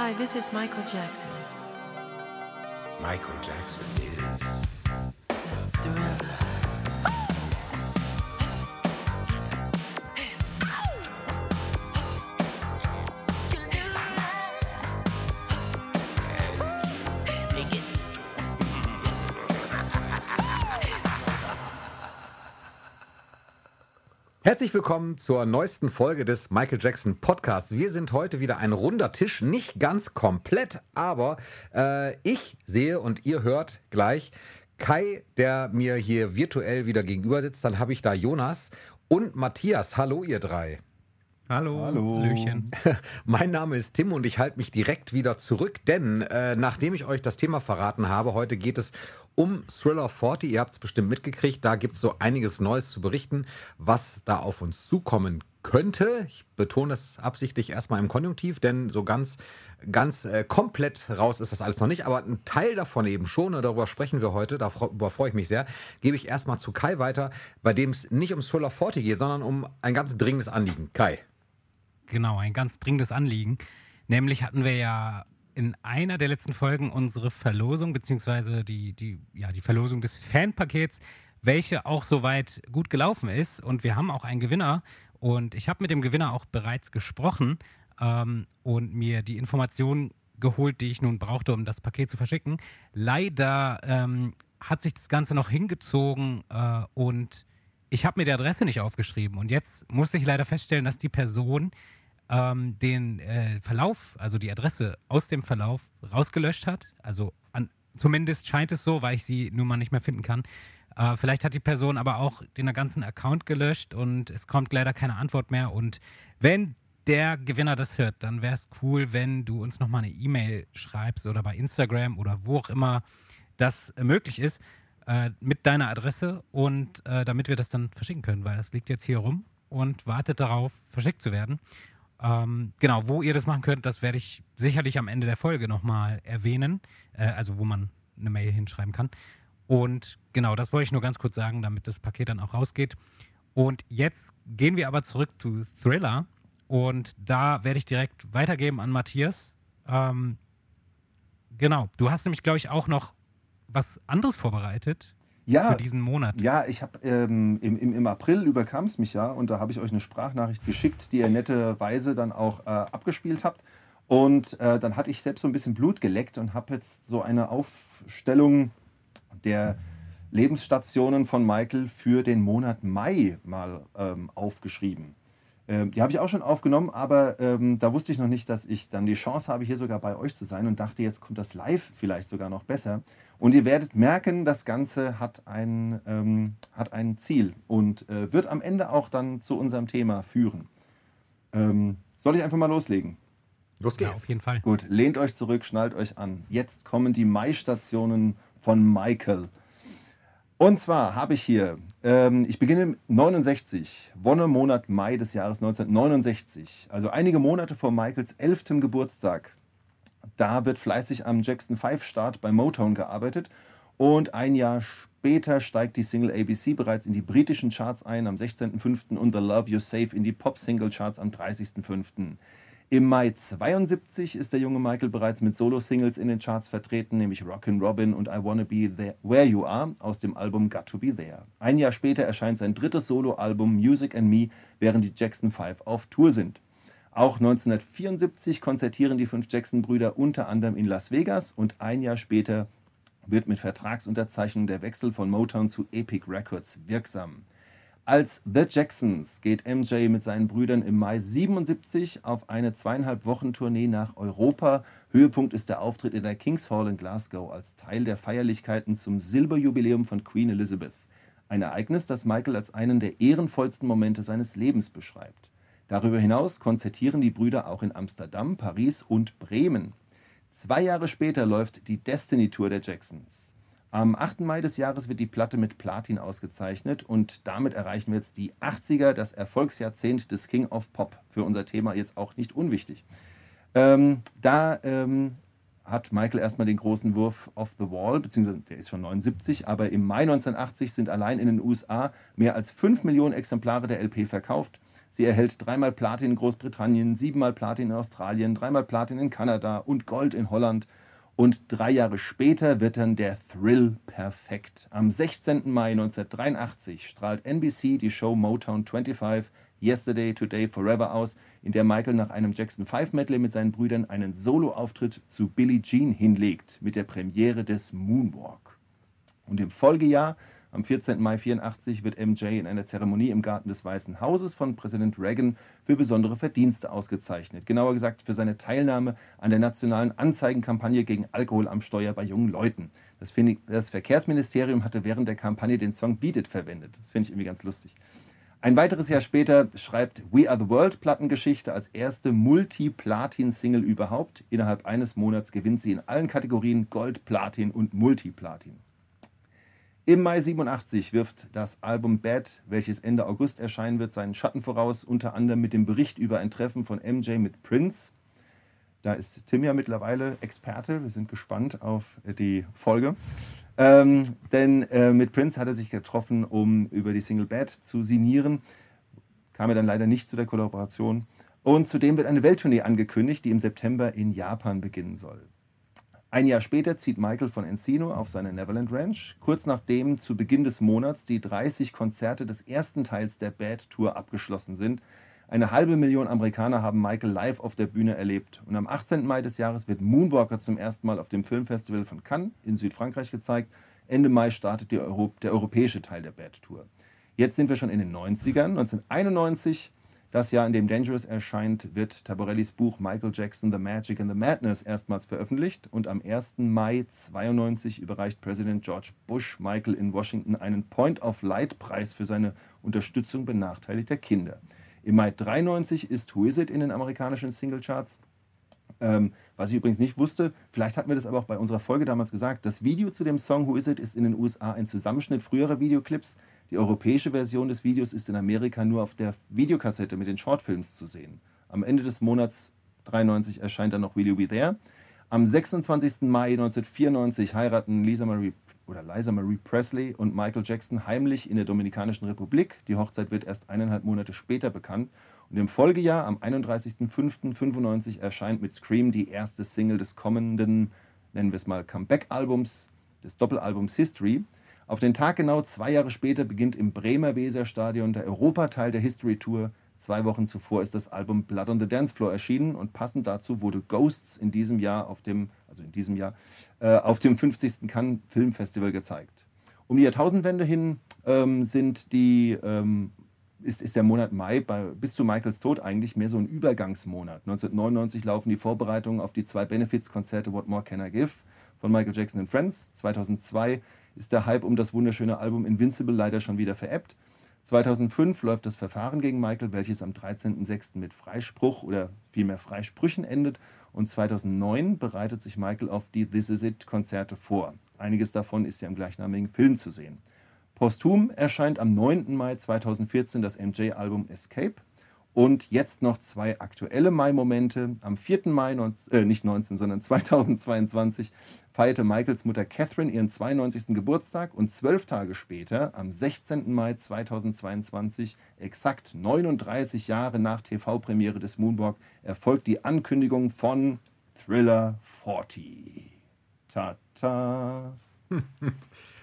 Hi, this is Michael Jackson. Michael Jackson is Herzlich willkommen zur neuesten Folge des Michael Jackson Podcasts. Wir sind heute wieder ein runder Tisch, nicht ganz komplett, aber äh, ich sehe und ihr hört gleich Kai, der mir hier virtuell wieder gegenüber sitzt. Dann habe ich da Jonas und Matthias. Hallo, ihr drei. Hallo. Hallo. Löchen. Mein Name ist Tim und ich halte mich direkt wieder zurück, denn äh, nachdem ich euch das Thema verraten habe, heute geht es um Thriller 40. Ihr habt es bestimmt mitgekriegt, da gibt es so einiges Neues zu berichten, was da auf uns zukommen könnte. Ich betone es absichtlich erstmal im Konjunktiv, denn so ganz, ganz äh, komplett raus ist das alles noch nicht. Aber ein Teil davon eben schon, und darüber sprechen wir heute, darüber freue ich mich sehr, gebe ich erstmal zu Kai weiter, bei dem es nicht um Thriller 40 geht, sondern um ein ganz dringendes Anliegen. Kai. Genau, ein ganz dringendes Anliegen. Nämlich hatten wir ja in einer der letzten Folgen unsere Verlosung, beziehungsweise die, die, ja, die Verlosung des Fanpakets, welche auch soweit gut gelaufen ist. Und wir haben auch einen Gewinner. Und ich habe mit dem Gewinner auch bereits gesprochen ähm, und mir die Informationen geholt, die ich nun brauchte, um das Paket zu verschicken. Leider ähm, hat sich das Ganze noch hingezogen äh, und ich habe mir die Adresse nicht aufgeschrieben. Und jetzt muss ich leider feststellen, dass die Person ähm, den äh, Verlauf, also die Adresse aus dem Verlauf rausgelöscht hat. Also an, zumindest scheint es so, weil ich sie nun mal nicht mehr finden kann. Äh, vielleicht hat die Person aber auch den ganzen Account gelöscht und es kommt leider keine Antwort mehr. Und wenn der Gewinner das hört, dann wäre es cool, wenn du uns nochmal eine E-Mail schreibst oder bei Instagram oder wo auch immer das möglich ist, äh, mit deiner Adresse und äh, damit wir das dann verschicken können, weil das liegt jetzt hier rum und wartet darauf, verschickt zu werden. Ähm, genau, wo ihr das machen könnt, das werde ich sicherlich am Ende der Folge nochmal erwähnen. Äh, also wo man eine Mail hinschreiben kann. Und genau, das wollte ich nur ganz kurz sagen, damit das Paket dann auch rausgeht. Und jetzt gehen wir aber zurück zu Thriller. Und da werde ich direkt weitergeben an Matthias. Ähm, genau, du hast nämlich, glaube ich, auch noch was anderes vorbereitet Ja, für diesen Monat. ja, ich habe ähm, im, im, im April überkam es mich ja und da habe ich euch eine Sprachnachricht geschickt, die ihr netterweise dann auch äh, abgespielt habt. Und äh, dann hatte ich selbst so ein bisschen Blut geleckt und habe jetzt so eine Aufstellung der Lebensstationen von Michael für den Monat Mai mal ähm, aufgeschrieben. Ähm, die habe ich auch schon aufgenommen, aber ähm, da wusste ich noch nicht, dass ich dann die Chance habe, hier sogar bei euch zu sein und dachte, jetzt kommt das live vielleicht sogar noch besser. Und ihr werdet merken, das Ganze hat ein, ähm, hat ein Ziel und äh, wird am Ende auch dann zu unserem Thema führen. Ähm, soll ich einfach mal loslegen? Los Ja, geht's. auf jeden Fall. Gut, lehnt euch zurück, schnallt euch an. Jetzt kommen die Mai-Stationen von Michael. Und zwar habe ich hier, ähm, ich beginne im 69, Wonnemonat Mai des Jahres 1969, also einige Monate vor Michaels 11. Geburtstag. Da wird fleißig am Jackson 5 Start bei Motown gearbeitet und ein Jahr später steigt die Single ABC bereits in die britischen Charts ein am 16.05. und The Love You Save in die Pop-Single-Charts am 30.05. Im Mai 72 ist der junge Michael bereits mit Solo-Singles in den Charts vertreten, nämlich Rockin' Robin und I Wanna Be There Where You Are aus dem Album Got to Be There. Ein Jahr später erscheint sein drittes Solo-Album Music and Me, während die Jackson 5 auf Tour sind. Auch 1974 konzertieren die fünf Jackson-Brüder unter anderem in Las Vegas und ein Jahr später wird mit Vertragsunterzeichnung der Wechsel von Motown zu Epic Records wirksam. Als The Jacksons geht MJ mit seinen Brüdern im Mai 77 auf eine zweieinhalb Wochen Tournee nach Europa. Höhepunkt ist der Auftritt in der King's Hall in Glasgow als Teil der Feierlichkeiten zum Silberjubiläum von Queen Elizabeth. Ein Ereignis, das Michael als einen der ehrenvollsten Momente seines Lebens beschreibt. Darüber hinaus konzertieren die Brüder auch in Amsterdam, Paris und Bremen. Zwei Jahre später läuft die Destiny Tour der Jacksons. Am 8. Mai des Jahres wird die Platte mit Platin ausgezeichnet und damit erreichen wir jetzt die 80er, das Erfolgsjahrzehnt des King of Pop. Für unser Thema jetzt auch nicht unwichtig. Ähm, da ähm, hat Michael erstmal den großen Wurf off the wall, beziehungsweise der ist schon 79, aber im Mai 1980 sind allein in den USA mehr als 5 Millionen Exemplare der LP verkauft. Sie erhält dreimal Platin in Großbritannien, siebenmal Platin in Australien, dreimal Platin in Kanada und Gold in Holland. Und drei Jahre später wird dann der Thrill perfekt. Am 16. Mai 1983 strahlt NBC die Show Motown 25 Yesterday, Today, Forever aus, in der Michael nach einem Jackson 5 Medley mit seinen Brüdern einen Soloauftritt zu Billie Jean hinlegt mit der Premiere des Moonwalk. Und im Folgejahr am 14. Mai 84 wird MJ in einer Zeremonie im Garten des Weißen Hauses von Präsident Reagan für besondere Verdienste ausgezeichnet. Genauer gesagt für seine Teilnahme an der nationalen Anzeigenkampagne gegen Alkohol am Steuer bei jungen Leuten. Das, ich, das Verkehrsministerium hatte während der Kampagne den Song Beat It verwendet. Das finde ich irgendwie ganz lustig. Ein weiteres Jahr später schreibt We Are the World Plattengeschichte als erste Multi-Platin-Single überhaupt. Innerhalb eines Monats gewinnt sie in allen Kategorien Gold, Platin und Multiplatin. Im Mai 87 wirft das Album Bad, welches Ende August erscheinen wird, seinen Schatten voraus, unter anderem mit dem Bericht über ein Treffen von MJ mit Prince. Da ist Tim ja mittlerweile Experte. Wir sind gespannt auf die Folge. Ähm, denn äh, mit Prince hat er sich getroffen, um über die Single Bad zu signieren. Kam er dann leider nicht zu der Kollaboration. Und zudem wird eine Welttournee angekündigt, die im September in Japan beginnen soll. Ein Jahr später zieht Michael von Encino auf seine Neverland Ranch, kurz nachdem zu Beginn des Monats die 30 Konzerte des ersten Teils der Bad Tour abgeschlossen sind. Eine halbe Million Amerikaner haben Michael live auf der Bühne erlebt. Und am 18. Mai des Jahres wird Moonwalker zum ersten Mal auf dem Filmfestival von Cannes in Südfrankreich gezeigt. Ende Mai startet Euro der europäische Teil der Bad Tour. Jetzt sind wir schon in den 90ern. 1991 das Jahr, in dem Dangerous erscheint, wird Taborellis Buch Michael Jackson, The Magic and the Madness erstmals veröffentlicht und am 1. Mai 92 überreicht Präsident George Bush Michael in Washington einen Point-of-Light-Preis für seine Unterstützung benachteiligter Kinder. Im Mai 93 ist Who Is It in den amerikanischen Singlecharts. Ähm, was ich übrigens nicht wusste, vielleicht hatten wir das aber auch bei unserer Folge damals gesagt, das Video zu dem Song Who Is It ist in den USA ein Zusammenschnitt früherer Videoclips. Die europäische Version des Videos ist in Amerika nur auf der Videokassette mit den Shortfilms zu sehen. Am Ende des Monats 93 erscheint dann noch Will You Be There. Am 26. Mai 1994 heiraten Lisa Marie oder Liza Marie Presley und Michael Jackson heimlich in der Dominikanischen Republik. Die Hochzeit wird erst eineinhalb Monate später bekannt. Und im Folgejahr, am 31.05.95, erscheint mit Scream die erste Single des kommenden, nennen wir es mal, Comeback-Albums, des Doppelalbums History. Auf den Tag genau zwei Jahre später beginnt im Bremer Weserstadion der Europateil der History Tour. Zwei Wochen zuvor ist das Album Blood on the Dance Floor erschienen und passend dazu wurde Ghosts in diesem Jahr auf dem, also in diesem Jahr, äh, auf dem 50. Cannes Filmfestival gezeigt. Um die Jahrtausendwende hin ähm, sind die, ähm, ist, ist der Monat Mai bei, bis zu Michaels Tod eigentlich mehr so ein Übergangsmonat. 1999 laufen die Vorbereitungen auf die zwei Benefits-Konzerte What More Can I Give von Michael Jackson and Friends. 2002 ist der Hype um das wunderschöne Album Invincible leider schon wieder veräppt. 2005 läuft das Verfahren gegen Michael, welches am 13.06. mit Freispruch oder vielmehr Freisprüchen endet. Und 2009 bereitet sich Michael auf die This Is It Konzerte vor. Einiges davon ist ja im gleichnamigen Film zu sehen. Posthum erscheint am 9. Mai 2014 das MJ-Album Escape. Und jetzt noch zwei aktuelle Mai-Momente. Am 4. Mai, 19, äh, nicht 19, sondern 2022, feierte Michaels Mutter Catherine ihren 92. Geburtstag und zwölf Tage später, am 16. Mai 2022, exakt 39 Jahre nach TV-Premiere des Moonwalk, erfolgt die Ankündigung von Thriller 40. Ta-ta.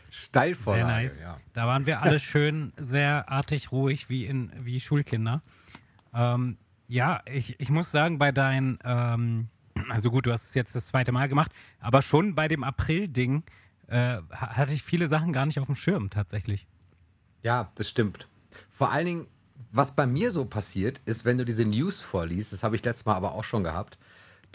Steilvorlage. Sehr nice. Ja. Da waren wir alle schön sehr artig, ruhig, wie, in, wie Schulkinder. Ähm, ja, ich, ich muss sagen, bei deinen, ähm, also gut, du hast es jetzt das zweite Mal gemacht, aber schon bei dem April-Ding äh, hatte ich viele Sachen gar nicht auf dem Schirm tatsächlich. Ja, das stimmt. Vor allen Dingen, was bei mir so passiert, ist, wenn du diese News vorliest, das habe ich letztes Mal aber auch schon gehabt,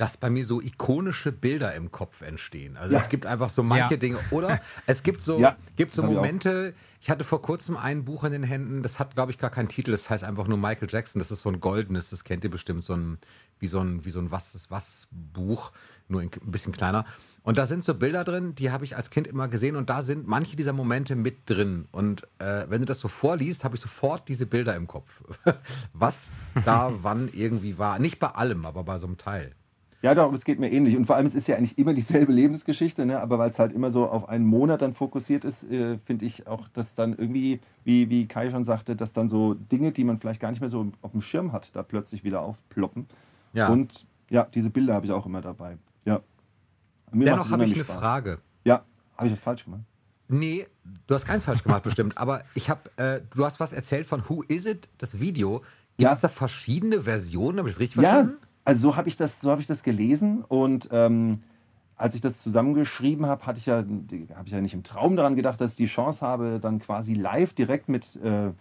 dass bei mir so ikonische Bilder im Kopf entstehen. Also Ja. es gibt einfach so manche Ja. Dinge. Oder es gibt so, Ja, gibt so ich. Momente, ich hatte vor kurzem ein Buch in den Händen, das hat, glaube ich, gar keinen Titel, das heißt einfach nur Michael Jackson. Das ist so ein goldenes, das kennt ihr bestimmt, so ein, wie so ein, wie so ein Was ist was Buch, nur ein bisschen kleiner. Und da sind so Bilder drin, die habe ich als Kind immer gesehen und da sind manche dieser Momente mit drin. Und äh, wenn du das so vorliest, habe ich sofort diese Bilder im Kopf. Was da wann irgendwie war. Nicht bei allem, aber bei so einem Teil. Ja, doch, es geht mir ähnlich. Und vor allem, es ist ja eigentlich immer dieselbe Lebensgeschichte, ne? aber weil es halt immer so auf einen Monat dann fokussiert ist, äh, finde ich auch, dass dann irgendwie, wie, wie Kai schon sagte, dass dann so Dinge, die man vielleicht gar nicht mehr so auf dem Schirm hat, da plötzlich wieder aufploppen. Ja. Und ja, diese Bilder habe ich auch immer dabei. Ja. Mir Dennoch habe ich eine Spaß. Frage. Ja, habe ich das falsch gemacht? Nee, du hast keins falsch gemacht bestimmt, aber ich habe, äh, du hast was erzählt von Who Is It, das Video. Gibt Ja. es da verschiedene Versionen? Habe ich das richtig Ja, verstanden? Also so habe ich, das- so hab ich das gelesen und ähm, als ich das zusammengeschrieben habe, hatte ich ja, habe ich ja nicht im Traum daran gedacht, dass ich die Chance habe, dann quasi live direkt mit, äh,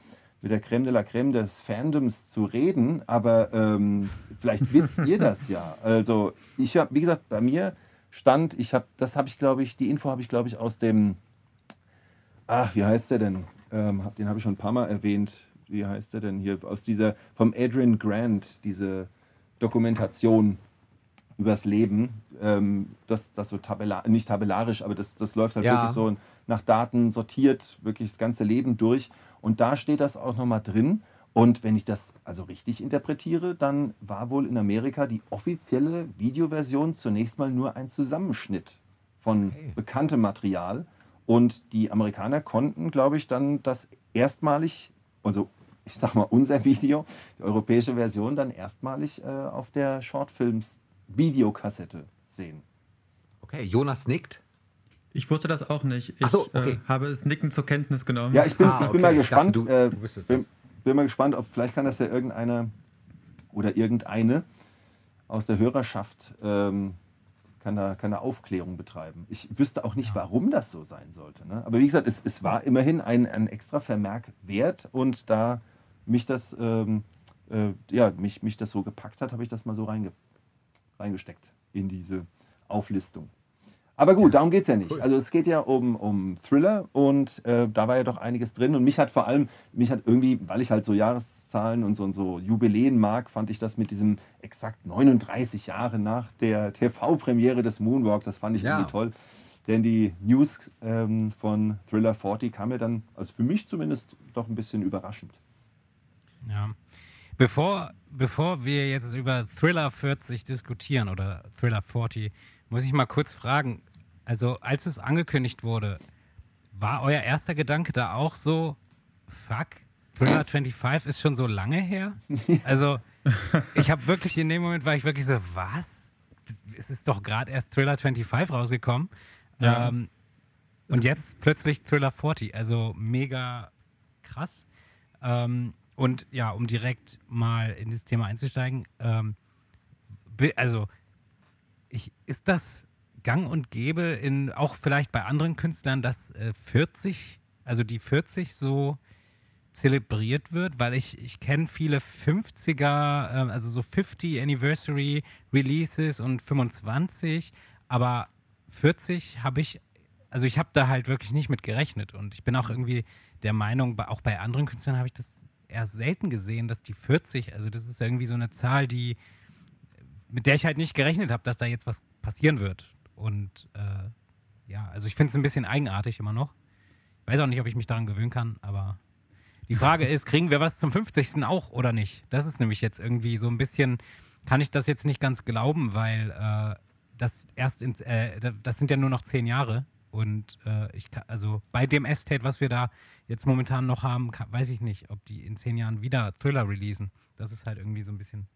mit der Creme de la Creme des Fandoms zu reden. Aber ähm, vielleicht wisst ihr das ja. Also ich habe, wie gesagt, bei mir stand, ich habe, das habe ich, glaube ich, die Info habe ich, glaube ich, aus dem, ach, wie heißt der denn? Ähm, den habe ich schon ein paar Mal erwähnt. Wie heißt der denn hier? Aus dieser, vom Adrian Grant, diese Dokumentation übers Leben. Ähm, das, das so tabellar, nicht tabellarisch, aber das, das läuft halt Ja. wirklich so nach Daten sortiert, wirklich das ganze Leben durch. Und da steht das auch nochmal drin. Und wenn ich das also richtig interpretiere, dann war wohl in Amerika die offizielle Videoversion zunächst mal nur ein Zusammenschnitt von Okay. bekanntem Material. Und die Amerikaner konnten, glaube ich, dann das erstmalig, also ich sag mal unser Video, die europäische Version, dann erstmalig äh, auf der Shortfilms-Videokassette sehen. Okay, Jonas nickt. Ich wusste das auch nicht. Ich so, okay. äh, habe es nickend zur Kenntnis genommen. Ja, ich bin, Ah, ich bin okay. mal Ich gespannt. dachte, du- äh, du bin, bin mal gespannt, ob vielleicht kann das ja irgendeiner oder irgendeine aus der Hörerschaft ähm, kann, da, kann da Aufklärung betreiben. Ich wüsste auch nicht, warum das so sein sollte. Ne? Aber wie gesagt, es, es war immerhin ein, ein extra Vermerk wert und da mich das, ähm, äh, ja, mich, mich das so gepackt hat, habe ich das mal so reinge, reingesteckt in diese Auflistung. Aber gut, darum geht es ja nicht. Also es geht ja um, um Thriller und äh, da war ja doch einiges drin. Und mich hat vor allem, mich hat irgendwie, weil ich halt so Jahreszahlen und so, und so Jubiläen mag, fand ich das mit diesem exakt 39 Jahre nach der TV-Premiere des Moonwalk, das fand ich Ja. irgendwie toll. Denn die News ähm, von Thriller 40 kam mir dann, also für mich zumindest, doch ein bisschen überraschend. Ja. Bevor, bevor wir jetzt über Thriller 40 diskutieren oder Thriller 40, muss ich mal kurz fragen. Also, als es angekündigt wurde, war euer erster Gedanke da auch so, fuck, Thriller 25 ist schon so lange her? Also, ich habe wirklich in dem Moment war ich wirklich so, was? Es ist doch gerade erst Thriller 25 rausgekommen. Ja. Ähm, und jetzt plötzlich Thriller 40. Also mega krass. Ähm, und ja, um direkt mal in das Thema einzusteigen, ähm, also ich, ist das gang und gäbe in auch vielleicht bei anderen Künstlern, dass äh, 40, also die 40 so zelebriert wird, weil ich, ich kenne viele 50er, ähm, also so 50 Anniversary Releases und 25, aber 40 habe ich, also ich habe da halt wirklich nicht mit gerechnet. Und ich bin auch irgendwie der Meinung, auch bei anderen Künstlern habe ich das eher selten gesehen, dass die 40, also das ist irgendwie so eine Zahl, die mit der ich halt nicht gerechnet habe, dass da jetzt was passieren wird. Und äh, ja, also ich finde es ein bisschen eigenartig immer noch. Ich weiß auch nicht, ob ich mich daran gewöhnen kann, aber die Frage ist, kriegen wir was zum 50. auch oder nicht? Das ist nämlich jetzt irgendwie so ein bisschen, kann ich das jetzt nicht ganz glauben, weil äh, das erst in, äh, da- das sind ja nur noch zehn Jahre. Und äh, ich kann, also bei dem Estate, was wir da jetzt momentan noch haben, kann, weiß ich nicht, ob die in zehn Jahren wieder Thriller releasen. Das ist halt irgendwie so ein bisschen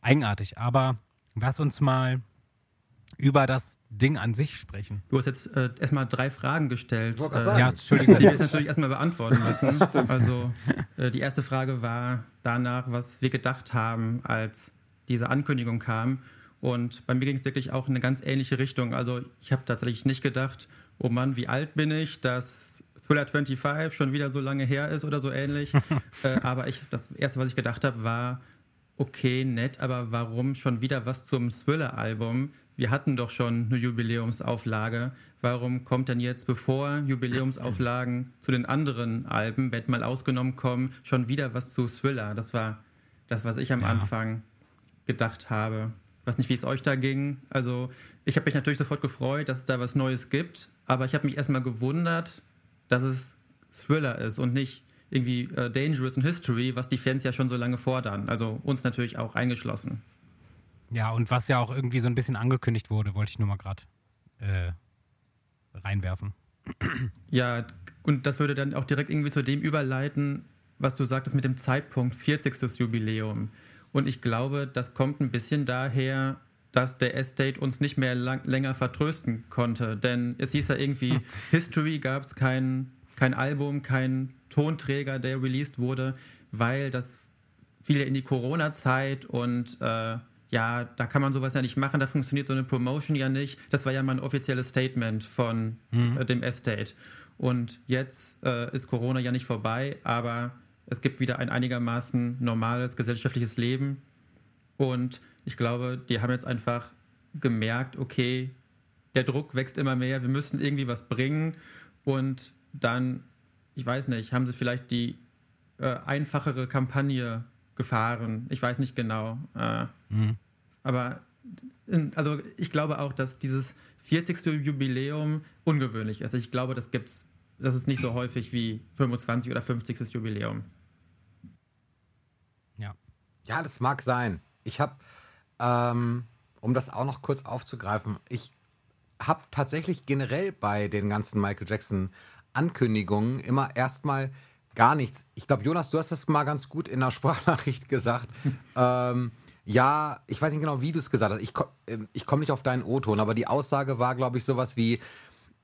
eigenartig. Aber lass uns mal über das Ding an sich sprechen. Du hast jetzt äh, erstmal drei Fragen gestellt. Ich äh, sagen. Ja, Entschuldigung. die wir jetzt natürlich erstmal beantworten müssen. Also äh, die erste Frage war danach, was wir gedacht haben, als diese Ankündigung kam. Und bei mir ging es wirklich auch in eine ganz ähnliche Richtung. Also ich habe tatsächlich nicht gedacht, oh Mann, wie alt bin ich, dass Thriller 25 schon wieder so lange her ist oder so ähnlich. äh, aber ich, das Erste, was ich gedacht habe, war, okay, nett, aber warum schon wieder was zum Thriller-Album? Wir hatten doch schon eine Jubiläumsauflage. Warum kommt denn jetzt, bevor Jubiläumsauflagen zu den anderen Alben, Bett mal ausgenommen, kommen, schon wieder was zu Thriller? Das war das, was ich am Ja. Anfang gedacht habe. Ich weiß nicht, wie es euch da ging. Also, ich habe mich natürlich sofort gefreut, dass es da was Neues gibt, aber ich habe mich erstmal gewundert, dass es Thriller ist und nicht irgendwie äh, Dangerous in History, was die Fans ja schon so lange fordern. Also uns natürlich auch eingeschlossen. Ja, und was ja auch irgendwie so ein bisschen angekündigt wurde, wollte ich nur mal gerade äh, reinwerfen. Ja, und das würde dann auch direkt irgendwie zu dem überleiten, was du sagtest mit dem Zeitpunkt 40. Jubiläum. Und ich glaube, das kommt ein bisschen daher, dass der Estate uns nicht mehr lang, länger vertrösten konnte. Denn es hieß ja irgendwie, History gab es kein, kein Album, kein Tonträger, der released wurde, weil das fiel ja in die Corona-Zeit und äh, ja, da kann man sowas ja nicht machen, da funktioniert so eine Promotion ja nicht. Das war ja mal ein offizielles Statement von mhm. dem Estate. Und jetzt äh, ist Corona ja nicht vorbei, aber es gibt wieder ein einigermaßen normales gesellschaftliches Leben. Und ich glaube, die haben jetzt einfach gemerkt, okay, der Druck wächst immer mehr, wir müssen irgendwie was bringen. Und dann, ich weiß nicht, haben sie vielleicht die äh, einfachere Kampagne gefahren. Ich weiß nicht genau. Äh, mhm. Aber in, also ich glaube auch, dass dieses 40. Jubiläum ungewöhnlich ist. Ich glaube, das gibt's, das ist nicht so häufig wie 25 oder 50. Jubiläum. Ja. Ja, das mag sein. Ich habe, ähm, um das auch noch kurz aufzugreifen, ich habe tatsächlich generell bei den ganzen Michael Jackson Ankündigungen immer erstmal gar nichts. Ich glaube, Jonas, du hast das mal ganz gut in der Sprachnachricht gesagt. ähm, ja, ich weiß nicht genau, wie du es gesagt hast. Ich, ähm, ich komme nicht auf deinen O-Ton, aber die Aussage war, glaube ich, sowas wie,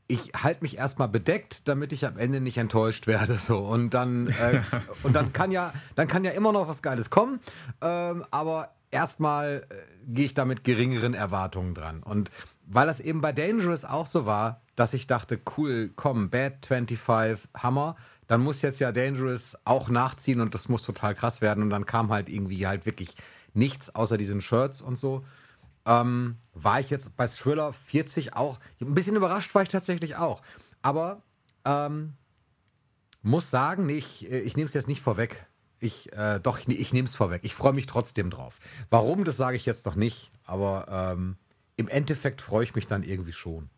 ich halte mich erstmal bedeckt, damit ich am Ende nicht enttäuscht werde. So. Und dann, äh, und dann kann ja, dann kann ja immer noch was Geiles kommen. Ähm, aber erstmal äh, gehe ich da mit geringeren Erwartungen dran. Und weil das eben bei Dangerous auch so war, dass ich dachte, cool, komm, Bad 25, Hammer, dann muss jetzt ja Dangerous auch nachziehen und das muss total krass werden. Und dann kam halt irgendwie halt wirklich nichts außer diesen Shirts und so. Ähm, war ich jetzt bei Thriller 40 auch, ein bisschen überrascht war ich tatsächlich auch. Aber ähm, muss sagen, nee, ich, ich nehme es jetzt nicht vorweg. Ich, äh, doch, ich, ich nehme es vorweg. Ich freue mich trotzdem drauf. Warum, das sage ich jetzt noch nicht, aber ähm, im Endeffekt freue ich mich dann irgendwie schon.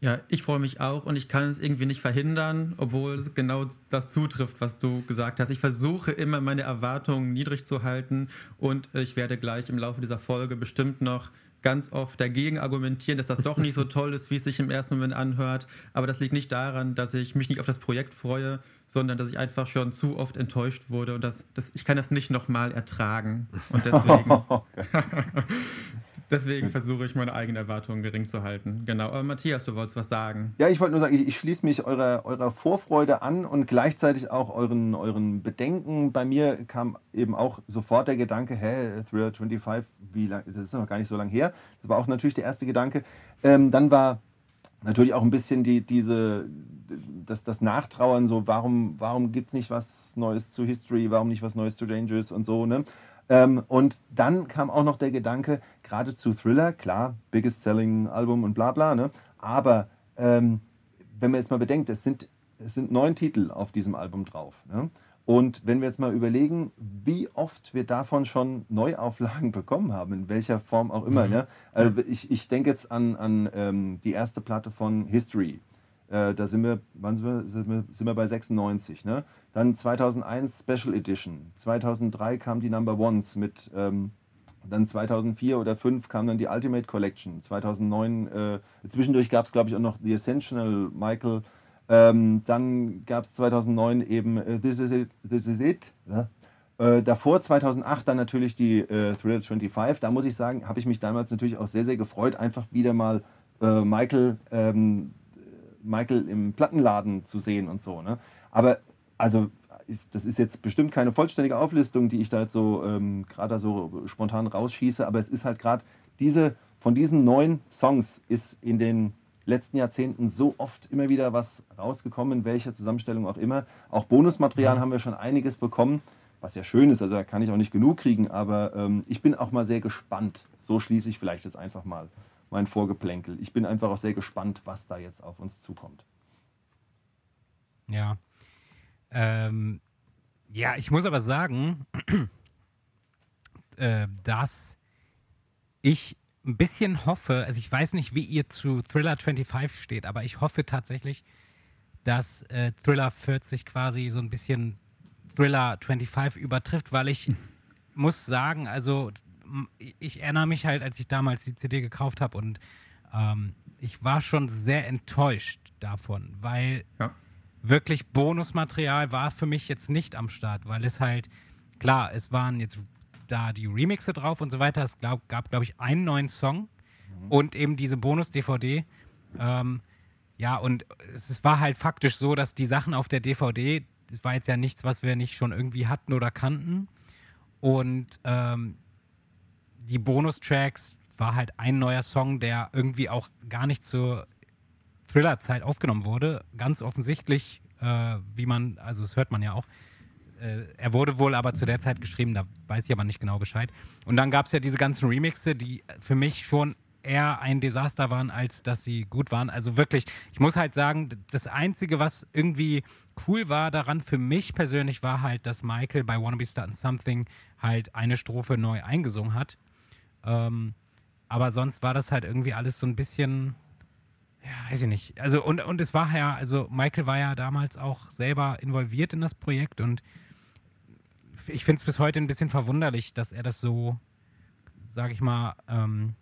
Ja, ich freue mich auch und ich kann es irgendwie nicht verhindern, obwohl es genau das zutrifft, was du gesagt hast. Ich versuche immer meine Erwartungen niedrig zu halten und ich werde gleich im Laufe dieser Folge bestimmt noch ganz oft dagegen argumentieren, dass das doch nicht so toll ist, wie es sich im ersten Moment anhört. Aber das liegt nicht daran, dass ich mich nicht auf das Projekt freue, sondern dass ich einfach schon zu oft enttäuscht wurde und das, das, ich kann das nicht nochmal ertragen. Und deswegen. Deswegen versuche ich meine eigenen Erwartungen gering zu halten. Genau. Aber Matthias, du wolltest was sagen. Ja, ich wollte nur sagen, ich, ich, schließe mich eurer, eurer Vorfreude an und gleichzeitig auch euren, euren Bedenken. Bei mir kam eben auch sofort der Gedanke, hä, Thriller 25, wie lang, das ist noch gar nicht so lange her. Das war auch natürlich der erste Gedanke. Ähm, dann war natürlich auch ein bisschen die, diese, das, das Nachtrauern, so warum, warum gibt es nicht was Neues zu History, warum nicht was Neues zu Dangerous und so. Ne? Ähm, und dann kam auch noch der Gedanke, gerade zu Thriller, klar, biggest selling Album und bla bla, ne? aber ähm, wenn man jetzt mal bedenkt, es sind, es sind neun Titel auf diesem Album drauf. Ne? Und wenn wir jetzt mal überlegen, wie oft wir davon schon Neuauflagen bekommen haben, in welcher Form auch immer. Mhm. Ne? Also ich, ich denke jetzt an, an ähm, die erste Platte von History. Äh, da sind wir, wann sind wir, sind wir, sind wir bei 96. Ne? Dann 2001 Special Edition. 2003 kam die Number Ones mit, ähm, dann 2004 oder 2005 kam dann die Ultimate Collection. 2009, äh, zwischendurch gab es glaube ich auch noch The Essential Michael. Ähm, dann gab es 2009 eben äh, This Is It. This Is It. Ja? Äh, davor 2008 dann natürlich die äh, Thriller 25. Da muss ich sagen, habe ich mich damals natürlich auch sehr, sehr gefreut, einfach wieder mal äh, Michael, ähm, Michael im Plattenladen zu sehen und so. Ne? Aber also das ist jetzt bestimmt keine vollständige Auflistung, die ich da jetzt so ähm, gerade so spontan rausschieße, aber es ist halt gerade diese, von diesen neun Songs ist in den letzten Jahrzehnten so oft immer wieder was rausgekommen, in welcher Zusammenstellung auch immer. Auch Bonusmaterial mhm. haben wir schon einiges bekommen, was ja schön ist, also da kann ich auch nicht genug kriegen, aber ähm, ich bin auch mal sehr gespannt. So schließe ich vielleicht jetzt einfach mal mein Vorgeplänkel. Ich bin einfach auch sehr gespannt, was da jetzt auf uns zukommt. Ja, ähm, ja, ich muss aber sagen, äh, dass ich ein bisschen hoffe, also ich weiß nicht, wie ihr zu Thriller 25 steht, aber ich hoffe tatsächlich, dass äh, Thriller 40 quasi so ein bisschen Thriller 25 übertrifft, weil ich muss sagen, also ich erinnere mich halt, als ich damals die CD gekauft habe und ähm, ich war schon sehr enttäuscht davon, weil ja. Wirklich Bonusmaterial war für mich jetzt nicht am Start, weil es halt, klar, es waren jetzt da die Remixe drauf und so weiter. Es glaub, gab, glaube ich, einen neuen Song mhm. und eben diese Bonus-DVD. Ähm, ja, und es war halt faktisch so, dass die Sachen auf der DVD, das war jetzt ja nichts, was wir nicht schon irgendwie hatten oder kannten. Und ähm, die Bonustracks war halt ein neuer Song, der irgendwie auch gar nicht zur Thriller-Zeit aufgenommen wurde. Ganz offensichtlich, äh, wie man, also das hört man ja auch. Äh, er wurde wohl aber zu der Zeit geschrieben, da weiß ich aber nicht genau Bescheid. Und dann gab es ja diese ganzen Remixe, die für mich schon eher ein Desaster waren, als dass sie gut waren. Also wirklich, ich muss halt sagen, das Einzige, was irgendwie cool war daran für mich persönlich, war halt, dass Michael bei Wanna Be Starting Something halt eine Strophe neu eingesungen hat. Ähm, aber sonst war das halt irgendwie alles so ein bisschen, ja, weiß ich nicht. Also, und, und es war ja, also Michael war ja damals auch selber involviert in das Projekt und ich finde es bis heute ein bisschen verwunderlich, dass er das so, sage ich mal, ähm,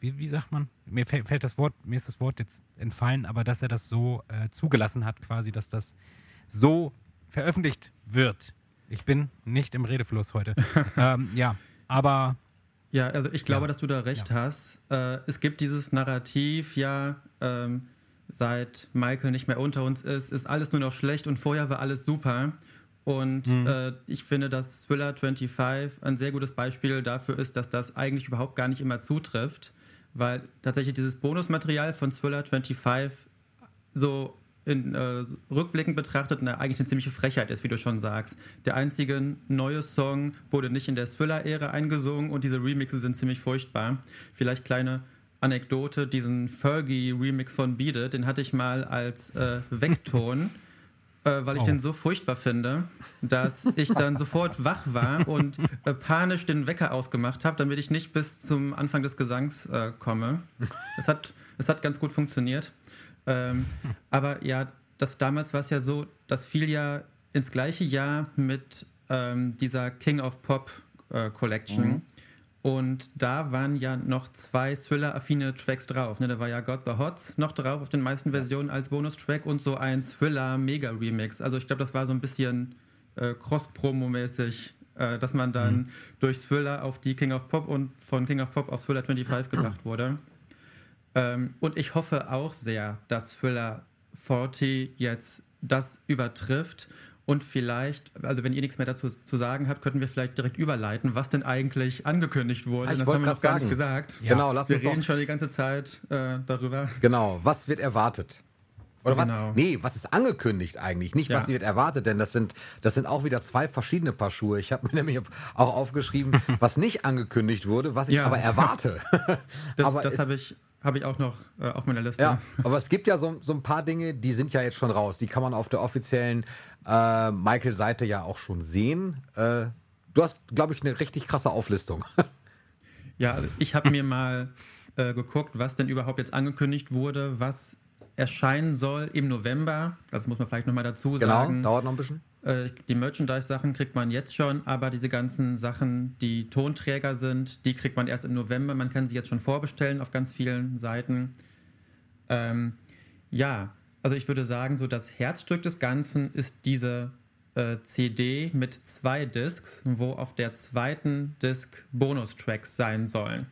wie, wie sagt man? Mir fällt, fällt, das Wort, mir ist das Wort jetzt entfallen, aber dass er das so äh, zugelassen hat, quasi, dass das so veröffentlicht wird. Ich bin nicht im Redefluss heute. ähm, ja, aber. Ja, also ich glaube, ja. dass du da recht ja. hast. Äh, es gibt dieses Narrativ, ja, ähm, seit Michael nicht mehr unter uns ist, ist alles nur noch schlecht und vorher war alles super. Und mhm. äh, ich finde, dass Thriller 25 ein sehr gutes Beispiel dafür ist, dass das eigentlich überhaupt gar nicht immer zutrifft, weil tatsächlich dieses Bonusmaterial von Thriller 25 so in, äh, rückblickend betrachtet eine, eigentlich eine ziemliche Frechheit ist, wie du schon sagst. Der einzige neue Song wurde nicht in der Thriller-Ära eingesungen und diese Remixe sind ziemlich furchtbar. Vielleicht kleine Anekdote, diesen Fergie-Remix von It, den hatte ich mal als äh, Vekton. äh, weil ich oh. den so furchtbar finde, dass ich dann sofort wach war und äh, panisch den Wecker ausgemacht habe, damit ich nicht bis zum Anfang des Gesangs äh, komme. Es hat, es hat ganz gut funktioniert. Ähm, aber ja, das, damals war es ja so, das fiel ja ins gleiche Jahr mit ähm, dieser King of Pop äh, Collection. Mhm. Und da waren ja noch zwei Thriller-affine Tracks drauf. Ne? Da war ja Got the Hots noch drauf auf den meisten Versionen als Bonustrack und so ein Thriller-Mega-Remix. Also ich glaube, das war so ein bisschen äh, Cross-Promo-mäßig, äh, dass man dann mhm. durch Thriller auf die King of Pop und von King of Pop auf Thriller 25 gebracht wurde. Ähm, und ich hoffe auch sehr, dass Thriller 40 jetzt das übertrifft und vielleicht, also wenn ihr nichts mehr dazu zu sagen habt, könnten wir vielleicht direkt überleiten, was denn eigentlich angekündigt wurde. Ich das haben wir noch gar sagen. nicht gesagt. Ja. Genau, lass wir uns reden schon die ganze Zeit äh, darüber. Genau, was wird erwartet? Oder genau. was? Nee, was ist angekündigt eigentlich? Nicht, ja. was wird erwartet, denn das sind, das sind auch wieder zwei verschiedene Paar Schuhe. Ich habe mir nämlich auch aufgeschrieben, was nicht angekündigt wurde, was ich ja. aber erwarte. das, das habe ich habe ich auch noch äh, auf meiner Liste. Ja, aber es gibt ja so, so ein paar Dinge, die sind ja jetzt schon raus. Die kann man auf der offiziellen äh, Michael-Seite ja auch schon sehen. Äh, du hast, glaube ich, eine richtig krasse Auflistung. ja, also ich habe mir mal äh, geguckt, was denn überhaupt jetzt angekündigt wurde, was erscheinen soll im November. Das muss man vielleicht nochmal dazu genau, sagen. Genau, dauert noch ein bisschen. Äh, die Merchandise-Sachen kriegt man jetzt schon, aber diese ganzen Sachen, die Tonträger sind, die kriegt man erst im November. Man kann sie jetzt schon vorbestellen auf ganz vielen Seiten. Ähm, ja, also ich würde sagen, so das Herzstück des Ganzen ist diese äh, CD mit zwei Discs, wo auf der zweiten Disc Bonustracks sein sollen.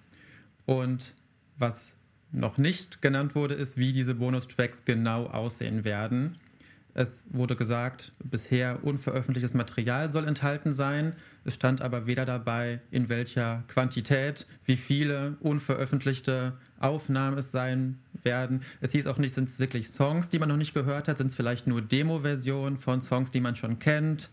Und was noch nicht genannt wurde, ist, wie diese Bonustracks genau aussehen werden. Es wurde gesagt, bisher unveröffentlichtes Material soll enthalten sein. Es stand aber weder dabei, in welcher Quantität, wie viele unveröffentlichte Aufnahmen es sein werden. Es hieß auch nicht, sind es wirklich Songs, die man noch nicht gehört hat, sind es vielleicht nur Demo-Versionen von Songs, die man schon kennt.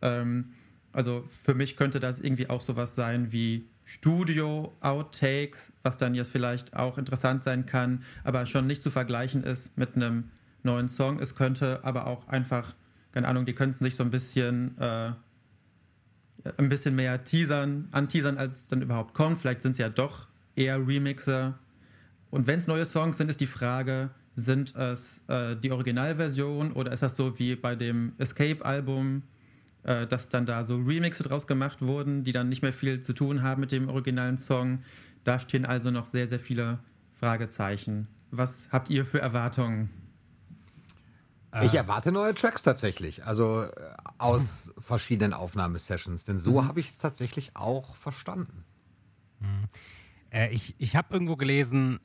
Ähm, also für mich könnte das irgendwie auch sowas sein wie Studio-Outtakes, was dann jetzt vielleicht auch interessant sein kann, aber schon nicht zu vergleichen ist mit einem neuen Song. Es könnte aber auch einfach, keine Ahnung, die könnten sich so ein bisschen äh, ein bisschen mehr teasern, anteasern, als dann überhaupt kommt. Vielleicht sind es ja doch eher Remixe. Und wenn es neue Songs sind, ist die Frage, sind es äh, die Originalversion oder ist das so wie bei dem Escape-Album, äh, dass dann da so Remixe draus gemacht wurden, die dann nicht mehr viel zu tun haben mit dem originalen Song. Da stehen also noch sehr, sehr viele Fragezeichen. Was habt ihr für Erwartungen? Ich erwarte neue Tracks tatsächlich, also äh, aus verschiedenen Aufnahmesessions, denn so habe ich es tatsächlich auch verstanden. Äh, ich ich habe irgendwo gelesen,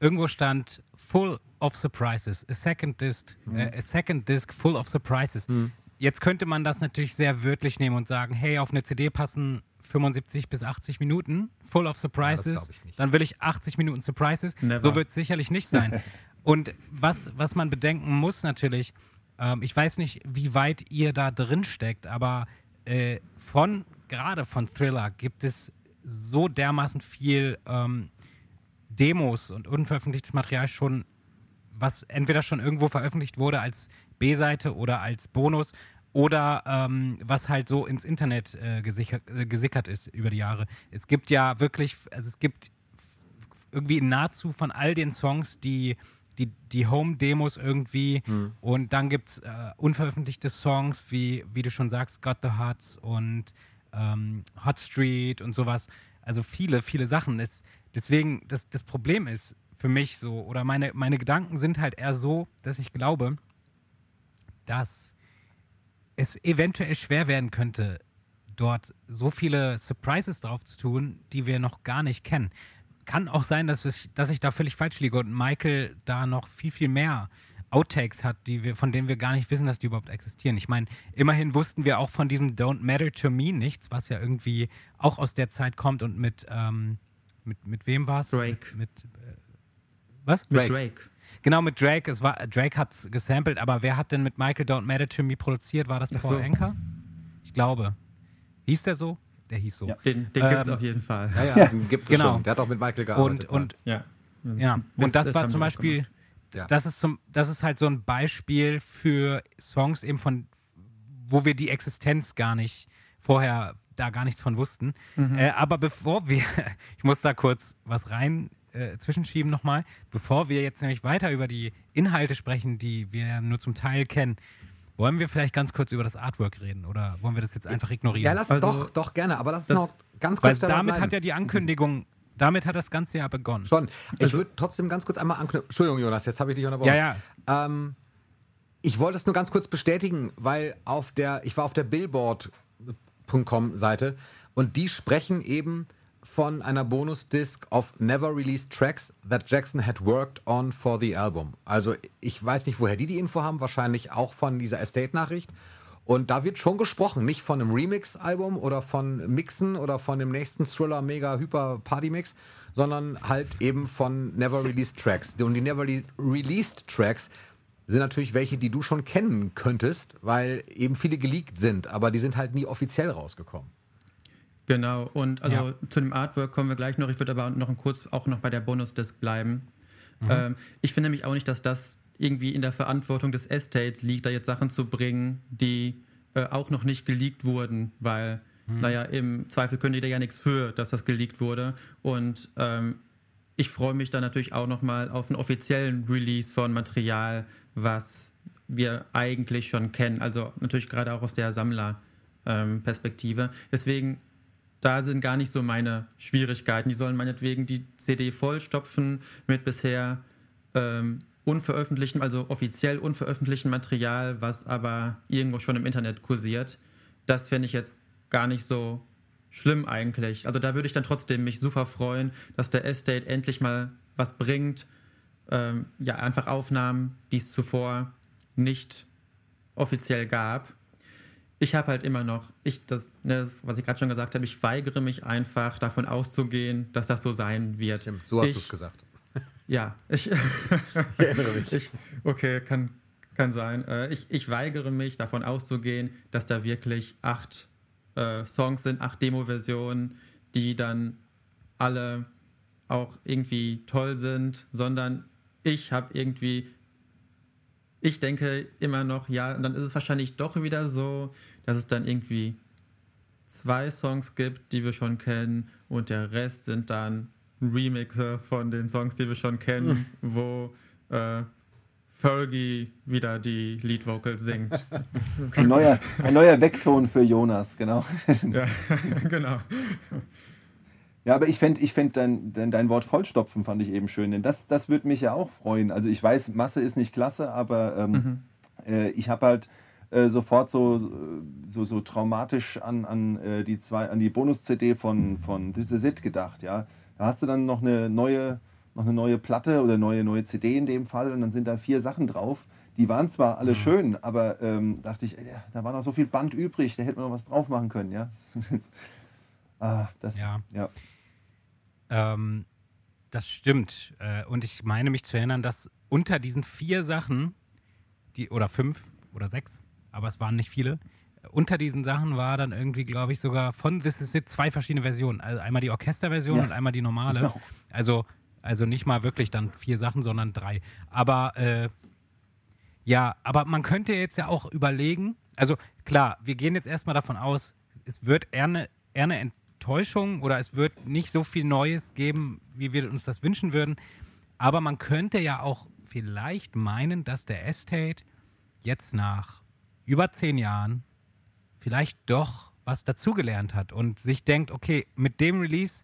irgendwo stand full of surprises, a second disc, äh, a second disc full of surprises. Jetzt könnte man das natürlich sehr wörtlich nehmen und sagen, hey, auf eine CD passen 75 bis 80 Minuten, full of surprises. nicht. Dann will ich 80 Minuten surprises. Never. So wird es sicherlich nicht sein. und was, was man bedenken muss natürlich, ähm, ich weiß nicht, wie weit ihr da drin steckt, aber äh, von, gerade von Thriller gibt es so dermaßen viel ähm, Demos und unveröffentlichtes Material schon, was entweder schon irgendwo veröffentlicht wurde als B-Seite oder als Bonus oder ähm, was halt so ins Internet äh, gesichert, äh, gesickert ist über die Jahre. Es gibt ja wirklich, also es gibt irgendwie nahezu von all den Songs die, die, die Home-Demos irgendwie und dann gibt es äh, unveröffentlichte Songs, wie, wie du schon sagst, Got the Huts und ähm, Hot Street und sowas. Also viele, viele Sachen. Es, deswegen, das, das Problem ist für mich so, oder meine, meine Gedanken sind halt eher so, dass ich glaube, dass es eventuell schwer werden könnte, dort so viele Surprises drauf zu tun, die wir noch gar nicht kennen. Kann auch sein, dass, ich, dass ich da völlig falsch liege und Michael da noch viel, viel mehr Outtakes hat, die wir, von denen wir gar nicht wissen, dass die überhaupt existieren. Ich meine, immerhin wussten wir auch von diesem Don't Matter to Me nichts, was ja irgendwie auch aus der Zeit kommt und mit, ähm, mit, mit wem war es? Drake. Mit, mit äh, was? Mit Drake. Drake. Genau, mit Drake. Es war, Drake hat es gesampelt, aber wer hat denn mit Michael Don't Matter to Me produziert? War das Paul so. Anker? Ich glaube. Hieß der so? Der hieß so. Ja. Den, den gibt es Ähm, auf jeden Fall. Ja, ja, den gibt es Genau. schon. Der hat auch mit Michael Und, gearbeitet. und Ja. ja, und das war haben zum Beispiel, das ist zum, das ist halt so ein Beispiel für Songs eben von, wo wir die Existenz gar nicht vorher da gar nichts von wussten. Äh, aber bevor wir, ich muss da kurz was rein äh, zwischenschieben nochmal, bevor wir jetzt nämlich weiter über die Inhalte sprechen, die wir nur zum Teil kennen, wollen wir vielleicht ganz kurz über das Artwork reden oder wollen wir das jetzt einfach ignorieren? ja, lass Also, doch, doch gerne, aber lass uns das- noch ganz Weil kurz dabei damit bleiben. hat ja die Ankündigung, damit hat das Ganze ja begonnen. Schon. Ich würde trotzdem ganz kurz einmal anknüpfen. Entschuldigung, Jonas, jetzt habe ich dich unterbrochen. Ja, ja. Ähm, ich wollte es nur ganz kurz bestätigen, weil auf der, ich war auf der Billboard.com Seite und die sprechen eben von einer Bonus-Disc of never released tracks that Jackson had worked on for the album. Also ich weiß nicht, woher die die Info haben, wahrscheinlich auch von dieser Estate-Nachricht. Und da wird schon gesprochen, nicht von einem Remix-Album oder von Mixen oder von dem nächsten Thriller Mega Hyper Party Mix, sondern halt eben von Never Released Tracks. Und die Never Re- Released Tracks sind natürlich welche, die du schon kennen könntest, weil eben viele geleakt sind, aber die sind halt nie offiziell rausgekommen. Genau, und also Ja. zu dem Artwork kommen wir gleich noch. Ich würde aber noch kurz auch noch bei der Bonus-Disc bleiben. Ähm, ich finde nämlich auch nicht, dass das irgendwie in der Verantwortung des Estates liegt, da jetzt Sachen zu bringen, die äh, auch noch nicht geleakt wurden, weil, naja, im Zweifel können die da ja nichts für, dass das geleakt wurde. Und ähm, ich freue mich dann natürlich auch nochmal auf einen offiziellen Release von Material, was wir eigentlich schon kennen. Also natürlich gerade auch aus der Sammlerperspektive. Deswegen, da sind gar nicht so meine Schwierigkeiten. Die sollen meinetwegen die CD vollstopfen mit bisher ähm, unveröffentlichtem, also offiziell unveröffentlichtem Material, was aber irgendwo schon im Internet kursiert. Das fände ich jetzt gar nicht so schlimm eigentlich. Also da würde ich dann trotzdem mich super freuen, dass der Estate endlich mal was bringt. Ähm, ja, einfach Aufnahmen, die es zuvor nicht offiziell gab. Ich habe halt immer noch, ich das, ne, was ich gerade schon gesagt habe, ich weigere mich einfach davon auszugehen, dass das so sein wird. Stimmt, so hast du es gesagt. Ja, ich, Ich erinnere mich. ich, okay, kann, kann sein. Äh, ich, ich weigere mich davon auszugehen, dass da wirklich acht äh, Songs sind, acht Demo-Versionen, die dann alle auch irgendwie toll sind, sondern ich habe irgendwie, ich denke immer noch, ja, und dann ist es wahrscheinlich doch wieder so, dass es dann irgendwie zwei Songs gibt, die wir schon kennen und der Rest sind dann Remixe von den Songs, die wir schon kennen, wo äh, Fergie wieder die Lead Vocal singt. Ein neuer, ein neuer Weckton für Jonas, genau. ja, genau. Ja, aber ich fände ich fänd dein, dein, dein Wort vollstopfen fand ich eben schön, denn das, das würde mich ja auch freuen. Also ich weiß, Masse ist nicht klasse, aber ähm, mhm. äh, ich habe halt äh, sofort so, so, so traumatisch an, an, äh, die, zwei, an die Bonus-CD von, von This Is It gedacht, ja. Da hast du dann noch eine neue, noch eine neue Platte oder neue, neue CD in dem Fall und dann sind da vier Sachen drauf. Die waren zwar alle mhm. schön, aber ähm, dachte ich, ey, da war noch so viel Band übrig, da hätte man noch was drauf machen können, ja. ah, das, ja. ja. Ähm, das stimmt. Äh, und ich meine mich zu erinnern, dass unter diesen vier Sachen, die, oder fünf oder sechs, aber es waren nicht viele, unter diesen Sachen war dann irgendwie, glaube ich, sogar von This Is It zwei verschiedene Versionen. Also einmal die Orchesterversion ja. und einmal die normale. Genau. Also, also nicht mal wirklich dann vier Sachen, sondern drei. Aber äh, ja, aber man könnte jetzt ja auch überlegen, also klar, wir gehen jetzt erstmal davon aus, es wird eher eine, eher eine Enttäuschung oder es wird nicht so viel Neues geben, wie wir uns das wünschen würden. Aber man könnte ja auch vielleicht meinen, dass der Estate jetzt nach über zehn Jahren vielleicht doch was dazugelernt hat und sich denkt, okay, mit dem Release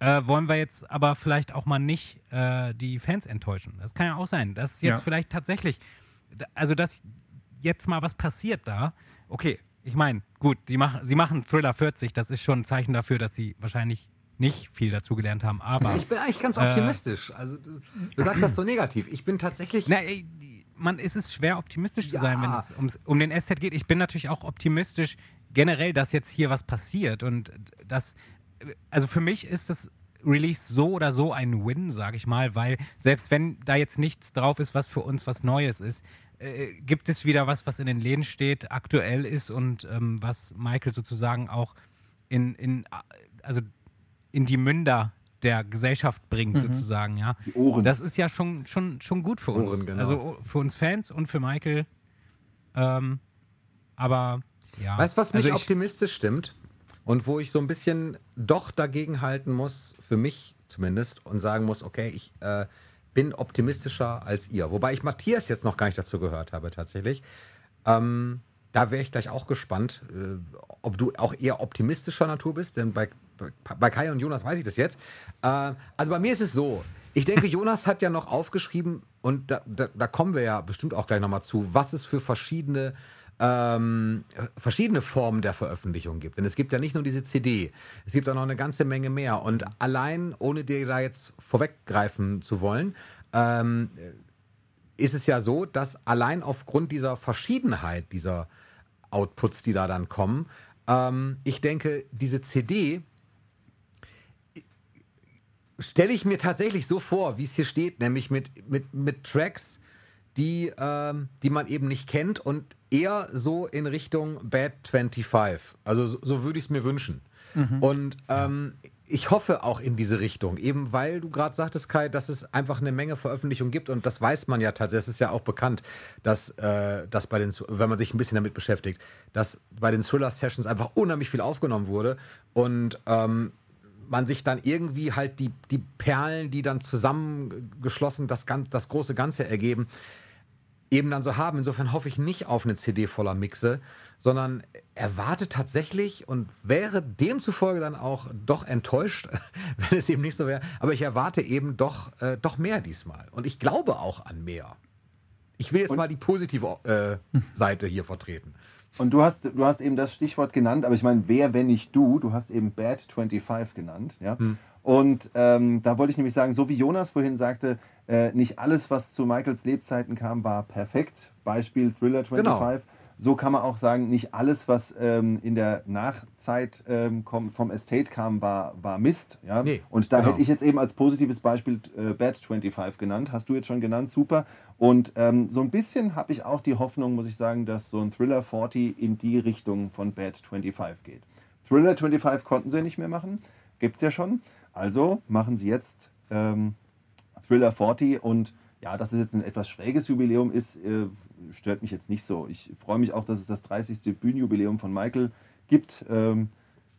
äh, wollen wir jetzt aber vielleicht auch mal nicht äh, die Fans enttäuschen. Das kann ja auch sein, dass jetzt ja. vielleicht tatsächlich, also dass jetzt mal was passiert da. Okay, ich meine, gut, sie machen, sie machen Thriller 40, das ist schon ein Zeichen dafür, dass sie wahrscheinlich nicht viel dazugelernt haben, aber. Ich bin eigentlich ganz optimistisch. Äh, also, du, du, sagst das so negativ. Ich bin tatsächlich. Na, ey, man ist es schwer, optimistisch zu ja. sein, wenn es ums, um den Asset geht. Ich bin natürlich auch optimistisch generell, dass jetzt hier was passiert und das. Also für mich ist das Release so oder so ein Win, sage ich mal, weil selbst wenn da jetzt nichts drauf ist, was für uns was Neues ist, äh, gibt es wieder was, was in den Läden steht, aktuell ist und ähm, was Michael sozusagen auch in, in, also in die Münder der Gesellschaft bringt, mhm. sozusagen, ja. Die Ohren. Das ist ja schon, schon, schon gut für uns. Ohren, genau. Also für uns Fans und für Michael. Ähm, aber ja. Weißt du, was mich also optimistisch stimmt? Und wo ich so ein bisschen doch dagegen halten muss, für mich zumindest, und sagen muss, okay, ich äh, bin optimistischer als ihr. Wobei ich Matthias jetzt noch gar nicht dazu gehört habe, tatsächlich. Ähm, da wäre ich gleich auch gespannt, äh, ob du auch eher optimistischer Natur bist, denn bei, bei Kai und Jonas weiß ich das jetzt. Äh, also bei mir ist es so. Ich denke, Jonas hat ja noch aufgeschrieben, und da, da, da kommen wir ja bestimmt auch gleich nochmal zu, was es für verschiedene ähm, verschiedene Formen der Veröffentlichung gibt. Denn es gibt ja nicht nur diese CD, es gibt auch noch eine ganze Menge mehr. Und allein, ohne dir da jetzt vorweggreifen zu wollen, ähm, ist es ja so, dass allein aufgrund dieser Verschiedenheit dieser Outputs, die da dann kommen, ähm, ich denke, diese CD stelle ich mir tatsächlich so vor, wie es hier steht, nämlich mit, mit, mit Tracks, die, ähm, die man eben nicht kennt und eher so in Richtung Bad 25. Also so, so würde ich es mir wünschen. Mhm. Und ähm, ich hoffe auch in diese Richtung, eben weil du gerade sagtest, Kai, dass es einfach eine Menge Veröffentlichungen gibt und das weiß man ja tatsächlich, es ist ja auch bekannt, dass, äh, dass bei den, wenn man sich ein bisschen damit beschäftigt, dass bei den Thriller-Sessions einfach unheimlich viel aufgenommen wurde und ähm, man sich dann irgendwie halt die, die Perlen, die dann zusammengeschlossen das, das große Ganze ergeben, eben dann so haben. Insofern hoffe ich nicht auf eine CD voller Mixe, sondern erwarte tatsächlich und wäre demzufolge dann auch doch enttäuscht, wenn es eben nicht so wäre. Aber ich erwarte eben doch, äh, doch mehr diesmal. Und ich glaube auch an mehr. Ich will jetzt und mal die positive äh, Seite hier vertreten. Und du hast, du hast eben das Stichwort genannt, aber ich meine, wer, wenn nicht du? Du hast eben Bad 25 genannt. Ja? Hm. Und ähm, da wollte ich nämlich sagen, so wie Jonas vorhin sagte, äh, nicht alles, was zu Michaels Lebzeiten kam, war perfekt. Beispiel Thriller 25. Genau. So kann man auch sagen, nicht alles, was ähm, in der Nachzeit ähm, vom Estate kam, war, war Mist. Ja? Nee, und da genau. hätte ich jetzt eben als positives Beispiel äh, Bad 25 genannt. Hast du jetzt schon genannt, super. Und ähm, so ein bisschen habe ich auch die Hoffnung, muss ich sagen, dass so ein Thriller 40 in die Richtung von Bad 25 geht. Thriller 25 konnten sie nicht mehr machen, gibt es ja schon. Also machen sie jetzt ähm, Thriller 40 und ja, dass es jetzt ein etwas schräges Jubiläum ist, äh, stört mich jetzt nicht so. Ich freue mich auch, dass es das 30. Bühnenjubiläum von Michael gibt, ähm,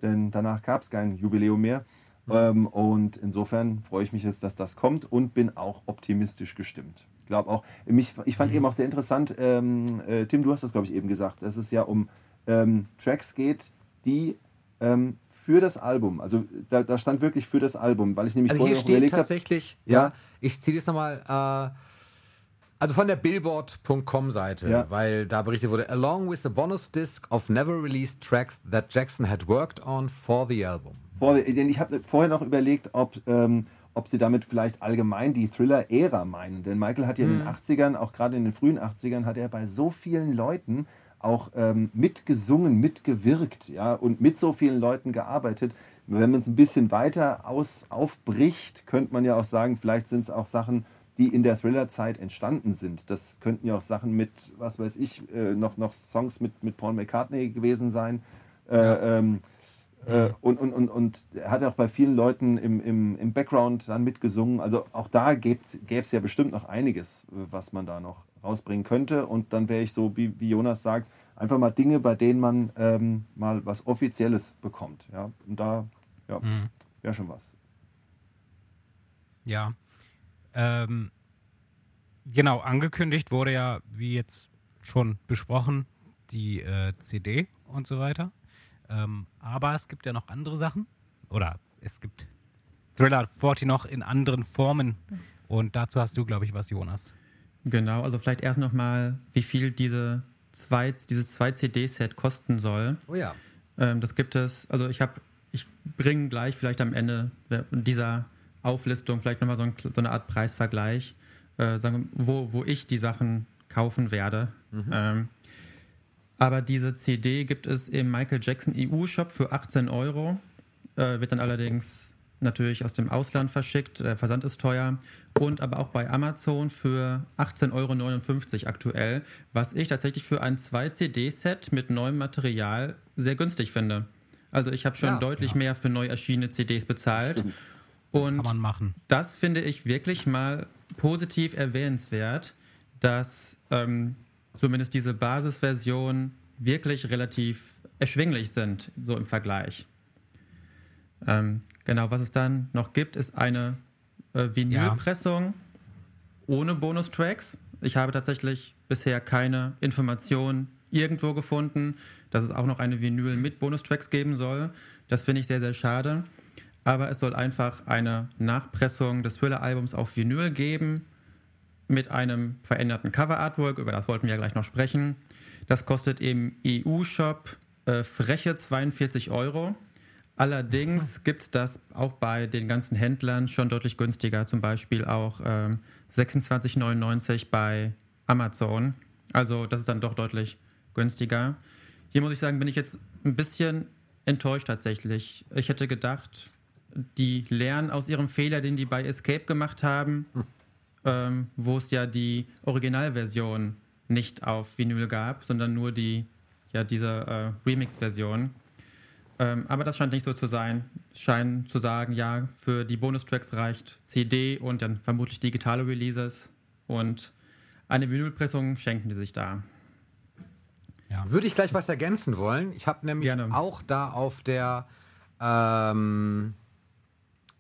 denn danach gab es kein Jubiläum mehr. Ähm, und insofern freue ich mich jetzt, dass das kommt und bin auch optimistisch gestimmt. Ich glaube auch, mich, ich fand eben auch sehr interessant, ähm, äh, Tim, du hast das, glaube ich, eben gesagt, dass es ja um ähm, Tracks geht, die ähm, für das Album, also da, da, stand wirklich für das Album, weil ich nämlich also vorher hier steht überlegt tatsächlich, hab, ja, ich ziehe das nochmal, äh, also von der Billboard.com Seite, ja. weil da berichtet wurde, along with the bonus disc of never released tracks that Jackson had worked on for the album. Vor, ich habe vorher noch überlegt, ob, ähm, ob sie damit vielleicht allgemein die Thriller-Ära meinen. Denn Michael hat ja hm. in den 80ern, mhm. auch gerade in den frühen 80ern, hat er bei so vielen Leuten auch ähm, mitgesungen, mitgewirkt ja, und mit so vielen Leuten gearbeitet. Wenn man es ein bisschen weiter aus, aufbricht, könnte man ja auch sagen, vielleicht sind es auch Sachen, die in der Thriller-Zeit entstanden sind. Das könnten ja auch Sachen mit, was weiß ich, äh, noch, noch Songs mit, mit Paul McCartney gewesen sein. Äh, ja. ähm, äh, und, und, und, und er hat auch bei vielen Leuten im, im, im Background dann mitgesungen. Also auch da gäbe es ja bestimmt noch einiges, was man da noch rausbringen könnte. Und dann wäre ich so, wie, wie Jonas sagt, einfach mal Dinge, bei denen man ähm, mal was Offizielles bekommt. Ja? Und da ja, mhm. wäre schon was. Ja, ähm, genau, angekündigt wurde ja, wie jetzt schon besprochen, die äh, CD und so weiter. Ähm, aber es gibt ja noch andere Sachen. Oder es gibt Thriller 40 noch in anderen Formen. Und dazu hast du, glaube ich, was, Jonas. Genau, also vielleicht erst nochmal, wie viel diese zwei, dieses 2-CD-Set kosten soll. Oh ja. Ähm, das gibt es, also ich habe, ich bringe gleich vielleicht am Ende dieser Auflistung vielleicht nochmal so, ein, so eine Art Preisvergleich, äh, sagen, wo, wo ich die Sachen kaufen werde. Mhm. Ähm, aber diese CD gibt es im Michael Jackson EU-Shop für 18 Euro, äh, wird dann allerdings natürlich aus dem Ausland verschickt, der Versand ist teuer und aber auch bei Amazon für 18,59 Euro aktuell, was ich tatsächlich für ein 2-CD-Set mit neuem Material sehr günstig finde. Also ich habe schon ja, deutlich ja. mehr für neu erschienene CDs bezahlt. Stimmt. Und Kann man machen. das finde ich wirklich mal positiv erwähnenswert, dass ähm, zumindest diese Basisversion wirklich relativ erschwinglich sind, so im Vergleich. Ähm, genau, was es dann noch gibt, ist eine äh, Vinylpressung ja. ohne Bonustracks. Ich habe tatsächlich bisher keine Information irgendwo gefunden, dass es auch noch eine Vinyl mit Bonustracks geben soll. Das finde ich sehr, sehr schade aber es soll einfach eine Nachpressung des Thriller-Albums auf Vinyl geben mit einem veränderten Cover-Artwork, über das wollten wir ja gleich noch sprechen. Das kostet im EU-Shop äh, freche 42 Euro. Allerdings gibt es das auch bei den ganzen Händlern schon deutlich günstiger, zum Beispiel auch ähm, 26,99 bei Amazon. Also das ist dann doch deutlich günstiger. Hier muss ich sagen, bin ich jetzt ein bisschen enttäuscht tatsächlich. Ich hätte gedacht, die lernen aus ihrem Fehler, den die bei Escape gemacht haben, hm. ähm, wo es ja die Originalversion nicht auf Vinyl gab, sondern nur die, ja, diese äh, Remix-Version. Ähm, aber das scheint nicht so zu sein. Scheinen zu sagen, ja, für die Bonustracks reicht CD und dann vermutlich digitale Releases und eine Vinylpressung schenken die sich da. Ja. Würde ich gleich was ergänzen wollen. Ich habe nämlich Gerne. auch da auf der ähm,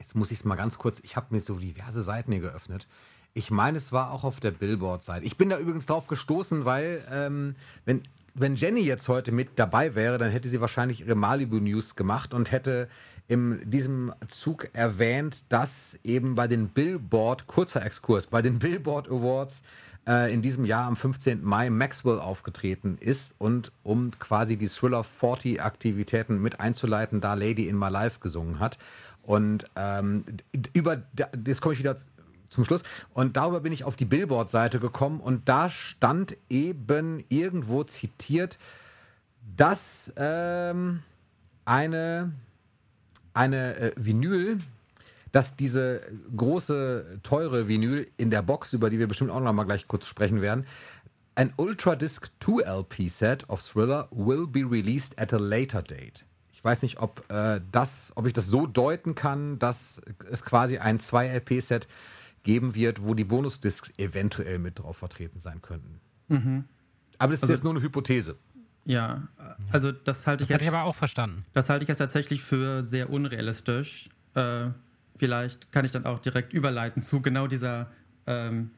jetzt muss ich es mal ganz kurz, ich habe mir so diverse Seiten hier geöffnet. Ich meine, es war auch auf der Billboard-Seite. Ich bin da übrigens drauf gestoßen, weil ähm, wenn, wenn Jenny jetzt heute mit dabei wäre, dann hätte sie wahrscheinlich ihre Malibu News gemacht und hätte in diesem Zug erwähnt, dass eben bei den Billboard, kurzer Exkurs, bei den Billboard Awards äh, in diesem Jahr am 15. Mai Maxwell aufgetreten ist und um quasi die Thriller 40 Aktivitäten mit einzuleiten, da Lady in My Life gesungen hat. Und ähm, über, das komme ich wieder zum Schluss. Und darüber bin ich auf die Billboard-Seite gekommen und da stand eben irgendwo zitiert, dass ähm, eine, eine äh, Vinyl, dass diese große, teure Vinyl in der Box, über die wir bestimmt auch noch mal gleich kurz sprechen werden, ein Ultra Disc 2 LP Set of Thriller will be released at a later date weiß nicht, ob äh, das, ob ich das so deuten kann, dass es quasi ein 2-LP-Set geben wird, wo die Bonusdiscs eventuell mit drauf vertreten sein könnten. Mhm. Aber das ist also, jetzt nur eine Hypothese. Ja, also das halte ich das jetzt. Das ich aber auch verstanden. Das halte ich jetzt tatsächlich für sehr unrealistisch, äh, vielleicht kann ich dann auch direkt überleiten zu genau dieser ähm,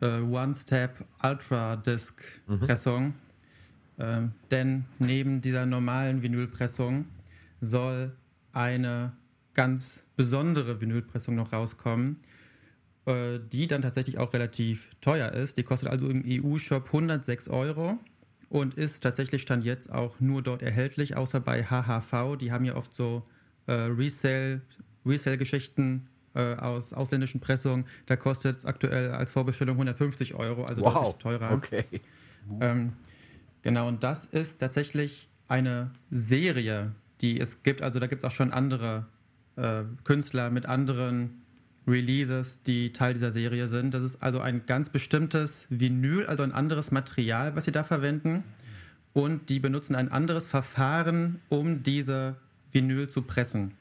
äh, One-Step Ultra Disc Pressung. Ähm, denn neben dieser normalen Vinylpressung soll eine ganz besondere Vinylpressung noch rauskommen, äh, die dann tatsächlich auch relativ teuer ist. Die kostet also im EU-Shop 106 Euro und ist tatsächlich Stand jetzt auch nur dort erhältlich, außer bei HHV. Die haben ja oft so äh, Resale, Resale-Geschichten äh, aus ausländischen Pressungen. Da kostet es aktuell als Vorbestellung 150 Euro, also Wow. deutlich teurer. Okay. Ähm, genau, und das ist tatsächlich eine Serie, die es gibt. Also da gibt es auch schon andere äh, Künstler mit anderen Releases, die Teil dieser Serie sind. Das ist also ein ganz bestimmtes Vinyl, also ein anderes Material, was sie da verwenden. Und die benutzen ein anderes Verfahren, um diese Vinyl zu pressen.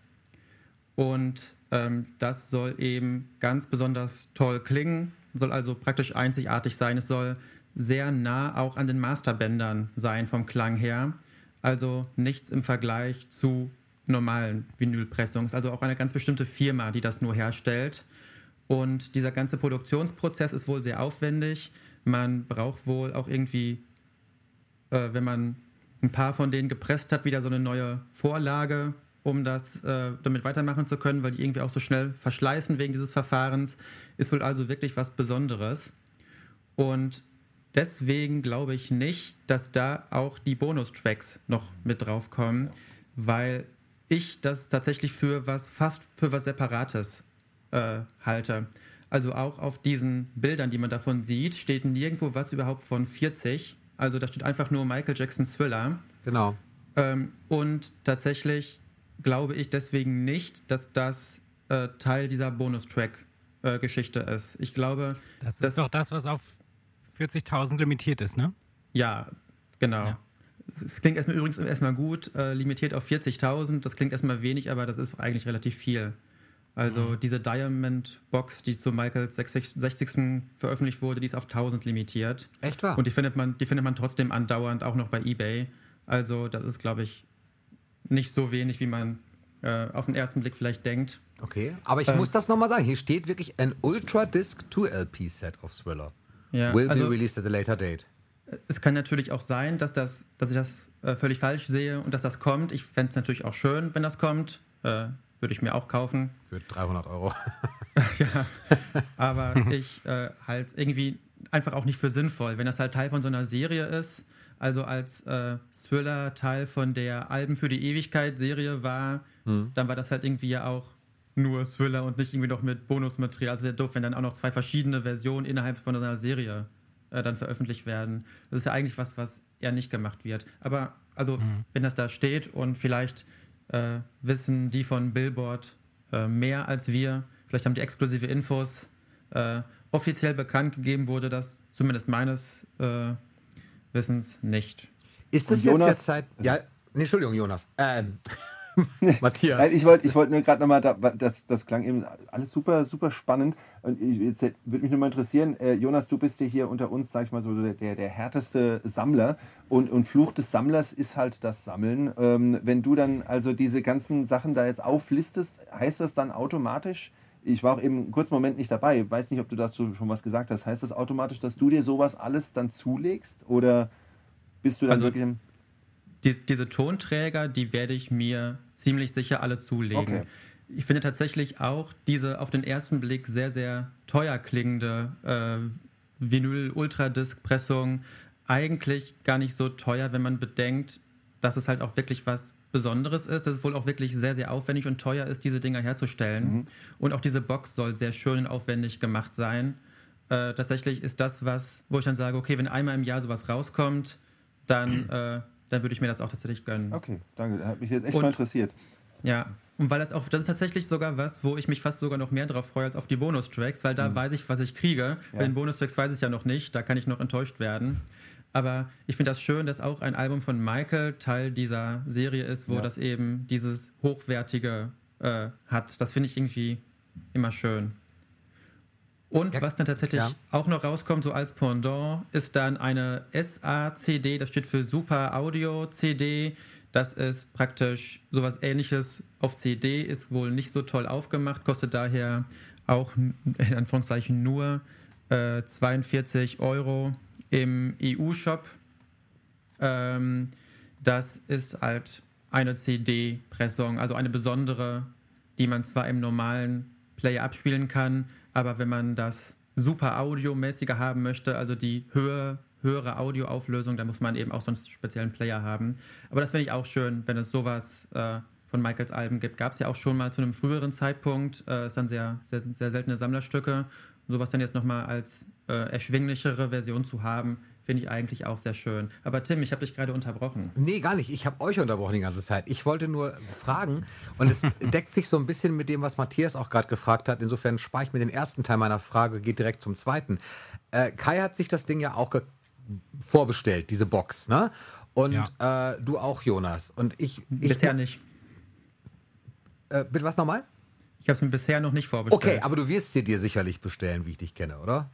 Und ähm, das soll eben ganz besonders toll klingen, soll also praktisch einzigartig sein. Es soll sehr nah auch an den Masterbändern sein vom Klang her. Also nichts im Vergleich zu normalen Vinylpressungen. Es ist also auch eine ganz bestimmte Firma, die das nur herstellt. Und dieser ganze Produktionsprozess ist wohl sehr aufwendig. Man braucht wohl auch irgendwie, äh, wenn man ein paar von denen gepresst hat, wieder so eine neue Vorlage, um das äh, damit weitermachen zu können, weil die irgendwie auch so schnell verschleißen wegen dieses Verfahrens. Ist wohl also wirklich was Besonderes. Und deswegen glaube ich nicht, dass da auch die Bonustracks noch mit draufkommen, weil ich das tatsächlich für was fast für was Separates äh, halte. Also auch auf diesen Bildern, die man davon sieht, steht nirgendwo was überhaupt von 40. Also da steht einfach nur Michael Jackson Thriller. Genau. Ähm, und tatsächlich glaube ich deswegen nicht, dass das äh, Teil dieser Bonustrack-Geschichte ist. Ich glaube, Das ist doch das, was auf 40.000 limitiert ist, ne? ja, genau. Ja. Es klingt erstmal übrigens erstmal gut, äh, limitiert auf 40.000. Das klingt erstmal wenig, aber das ist eigentlich relativ viel. Also diese Diamond Box, die zu Michaels 60. 60. veröffentlicht wurde, die ist auf 1000 limitiert. Echt wahr? Und die findet man, die findet man trotzdem andauernd auch noch bei eBay. Also das ist, glaube ich, nicht so wenig, wie man äh, auf den ersten Blick vielleicht denkt. okay. Aber ich Ähm. muss das nochmal sagen. Hier steht wirklich ein Ultra Disc 2 LP Set of Thriller. Ja, Will also be released at a later date. Es kann natürlich auch sein, dass, das, dass ich das äh, völlig falsch sehe und dass das kommt. Ich fände es natürlich auch schön, wenn das kommt. Äh, Würde ich mir auch kaufen. Für 300 Euro. ja, aber ich äh, halt irgendwie einfach auch nicht für sinnvoll, wenn das halt Teil von so einer Serie ist. Also als äh, Thriller Teil von der Alben für die Ewigkeit Serie war, dann war das halt irgendwie ja auch nur Thriller und nicht irgendwie noch mit Bonusmaterial. Also wäre doof, wenn dann auch noch zwei verschiedene Versionen innerhalb von so einer Serie äh, dann veröffentlicht werden. Das ist ja eigentlich was, was eher nicht gemacht wird. Aber also, wenn das da steht und vielleicht äh, wissen die von Billboard äh, mehr als wir, vielleicht haben die exklusive Infos. Äh, offiziell bekannt gegeben wurde das, zumindest meines äh, Wissens, nicht. Ist das Und jetzt Jonas- der Zeit. Ja, nee, Entschuldigung, Jonas. Ähm, Matthias. Nein, ich wollte ich wollt nur gerade nochmal, da, das, das klang eben alles super, super spannend. Und ich, jetzt würde mich nur mal interessieren, äh, Jonas, du bist ja hier unter uns, sag ich mal so, der, der härteste Sammler. Und, und Fluch des Sammlers ist halt das Sammeln. Ähm, wenn du dann also diese ganzen Sachen da jetzt auflistest, heißt das dann automatisch, ich war auch eben einen kurzen Moment nicht dabei, weiß nicht, ob du dazu schon was gesagt hast, heißt das automatisch, dass du dir sowas alles dann zulegst? Oder bist du dann Also- wirklich im. Die, diese Tonträger, die werde ich mir ziemlich sicher alle zulegen. Okay. Ich finde tatsächlich auch diese auf den ersten Blick sehr, sehr teuer klingende äh, Vinyl-Ultradisc-Pressung eigentlich gar nicht so teuer, wenn man bedenkt, dass es halt auch wirklich was Besonderes ist, dass es wohl auch wirklich sehr, sehr aufwendig und teuer ist, diese Dinger herzustellen. Und auch diese Box soll sehr schön und aufwendig gemacht sein. Äh, tatsächlich ist das was, wo ich dann sage, okay, wenn einmal im Jahr sowas rauskommt, dann, äh, dann würde ich mir das auch tatsächlich gönnen. Okay, danke, das hat mich jetzt echt Und- mal interessiert. Ja, und weil das auch, das ist tatsächlich sogar was, wo ich mich fast sogar noch mehr drauf freue als auf die Bonustracks, weil da weiß ich, was ich kriege. Bei den Bonustracks weiß ich ja noch nicht, da kann ich noch enttäuscht werden. Aber ich finde das schön, dass auch ein Album von Michael Teil dieser Serie ist, wo Ja. das eben dieses Hochwertige äh, hat. Das finde ich irgendwie immer schön. Und Ja, was dann tatsächlich ja. auch noch rauskommt, so als Pendant, ist dann eine SA-CD, das steht für Super Audio CD. Das ist praktisch sowas ähnliches auf CD, ist wohl nicht so toll aufgemacht, kostet daher auch in Anführungszeichen nur äh, 42 Euro im EU-Shop. Ähm, das ist halt eine CD-Pressung, also eine besondere, die man zwar im normalen Player abspielen kann, aber wenn man das super audiomäßiger haben möchte, also die Höhe, höhere Audioauflösung, dann muss man eben auch so einen speziellen Player haben. Aber das finde ich auch schön, wenn es sowas äh, von Michaels Alben gibt. Gab es ja auch schon mal zu einem früheren Zeitpunkt. Äh, ist dann sehr, sehr, sehr seltene Sammlerstücke. Sowas dann jetzt nochmal als äh, erschwinglichere Version zu haben, finde ich eigentlich auch sehr schön. Aber Tim, ich habe dich gerade unterbrochen. Nee, gar nicht. Ich habe euch unterbrochen die ganze Zeit. Ich wollte nur fragen, und es deckt sich so ein bisschen mit dem, was Matthias auch gerade gefragt hat. Insofern spare ich mir den ersten Teil meiner Frage, geht direkt zum zweiten. Äh, Kai hat sich das Ding ja auch vorbestellt, diese Box, ne? Und ja. äh, du auch, Jonas. Und ich. ich Bisher nicht. Äh, bitte was nochmal? Ich habe es mir bisher noch nicht vorbestellt. Okay, aber du wirst sie dir sicherlich bestellen, wie ich dich kenne, oder?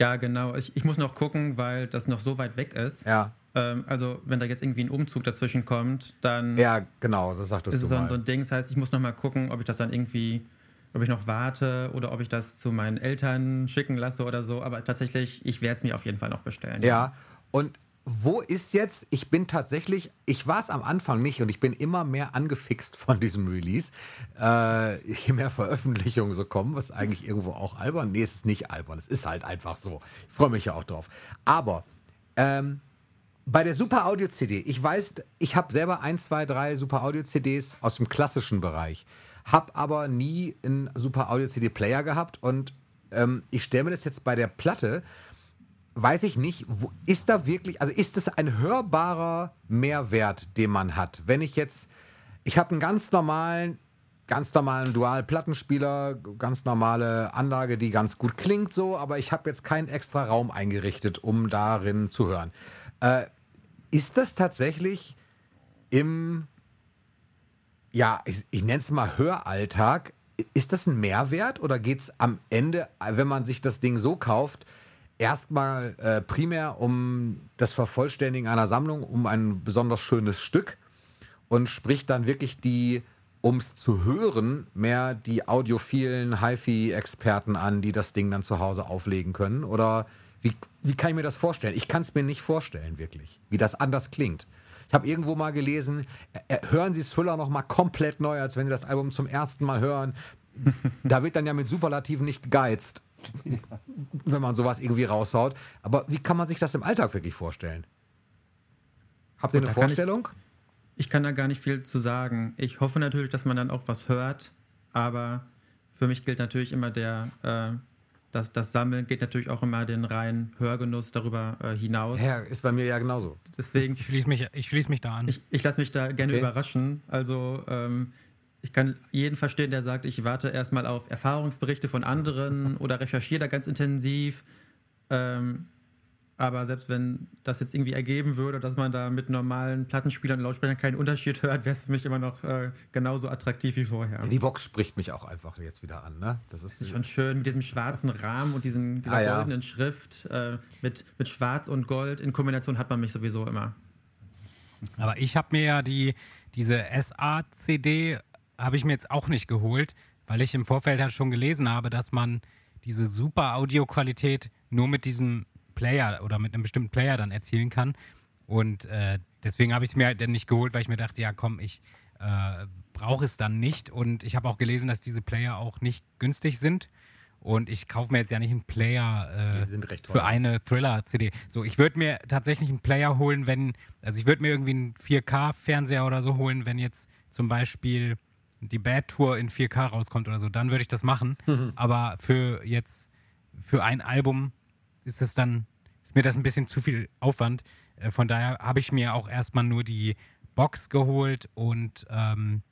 Ja, genau. Ich, ich muss noch gucken, weil das noch so weit weg ist. Ja. Ähm, also, wenn da jetzt irgendwie ein Umzug dazwischen kommt, dann. Ja, genau, das sagtest ist du. Ist so, so ein Ding. Das heißt, ich muss noch mal gucken, ob ich das dann irgendwie. Ob ich noch warte oder ob ich das zu meinen Eltern schicken lasse oder so. Aber tatsächlich, ich werde es mir auf jeden Fall noch bestellen. Ja, und wo ist jetzt, ich bin tatsächlich, ich war es am Anfang nicht und ich bin immer mehr angefixt von diesem Release, äh, je mehr Veröffentlichungen so kommen, was eigentlich irgendwo auch albern, nee, es ist nicht albern, es ist halt einfach so. Ich freue mich ja auch drauf. Aber ähm, bei der Super Audio CD, ich weiß, ich habe selber ein, zwei, drei Super Audio CDs aus dem klassischen Bereich, habe aber nie einen Super Audio CD Player gehabt und ähm, ich stelle mir das jetzt bei der Platte weiß ich nicht, wo, ist da wirklich, also ist das ein hörbarer Mehrwert, den man hat? Wenn ich jetzt, ich habe einen ganz normalen, ganz normalen Dual-Plattenspieler, ganz normale Anlage, die ganz gut klingt so, aber ich habe jetzt keinen extra Raum eingerichtet, um darin zu hören. Äh, ist das tatsächlich im, ja, ich, ich nenne es mal Höralltag, ist das ein Mehrwert oder geht es am Ende, wenn man sich das Ding so kauft, erstmal äh, primär um das Vervollständigen einer Sammlung, um ein besonders schönes Stück und spricht dann wirklich die, um es zu hören, mehr die audiophilen HiFi-Experten an, die das Ding dann zu Hause auflegen können? Oder wie, wie kann ich mir das vorstellen? Ich kann es mir nicht vorstellen, wirklich, wie das anders klingt. Ich habe irgendwo mal gelesen, äh, äh, hören Sie Thriller noch mal komplett neu, als wenn Sie das Album zum ersten Mal hören. da wird dann ja mit Superlativen nicht gegeizt. wenn man sowas irgendwie raushaut. Aber wie kann man sich das im Alltag wirklich vorstellen? Habt ihr eine Vorstellung? Ich, ich, kann da gar nicht viel zu sagen. Ich hoffe natürlich, dass man dann auch was hört, aber für mich gilt natürlich immer der, äh, das, das Sammeln geht natürlich auch immer den reinen Hörgenuss darüber äh, hinaus. Ja, ist bei mir ja genauso. Deswegen. Ich schließe mich, ich schließ mich da an. Ich, ich lasse mich da gerne okay. überraschen. Also ähm, ich kann jeden verstehen, der sagt, ich warte erstmal auf Erfahrungsberichte von anderen oder recherchiere da ganz intensiv. Ähm, aber selbst wenn das jetzt irgendwie ergeben würde, dass man da mit normalen Plattenspielern und Lautsprechern keinen Unterschied hört, wäre es für mich immer noch äh, genauso attraktiv wie vorher. Die Box spricht mich auch einfach jetzt wieder an. Ne? Das, ist, das ist schon schön mit diesem schwarzen Rahmen und diesen, dieser ah, ja. goldenen Schrift. Äh, mit, mit Schwarz und Gold in Kombination hat man mich sowieso immer. Aber ich habe mir ja die, diese SA-CD habe ich mir jetzt auch nicht geholt, weil ich im Vorfeld ja schon gelesen habe, dass man diese super Audioqualität nur mit diesem Player oder mit einem bestimmten Player dann erzielen kann. Und äh, deswegen habe ich es mir halt dann nicht geholt, weil ich mir dachte, ja komm, ich äh, brauche es dann nicht. Und ich habe auch gelesen, dass diese Player auch nicht günstig sind. Und ich kaufe mir jetzt ja nicht einen Player äh, für eine Thriller-CD. So, ich würde mir tatsächlich einen Player holen, wenn, also ich würde mir irgendwie einen 4K-Fernseher oder so holen, wenn jetzt zum Beispiel die Bad Tour in 4K rauskommt oder so, dann würde ich das machen. Mhm. Aber für jetzt, für ein Album ist es dann, ist mir das ein bisschen zu viel Aufwand. Äh, von daher habe ich mir auch erstmal nur die Box geholt und ähm,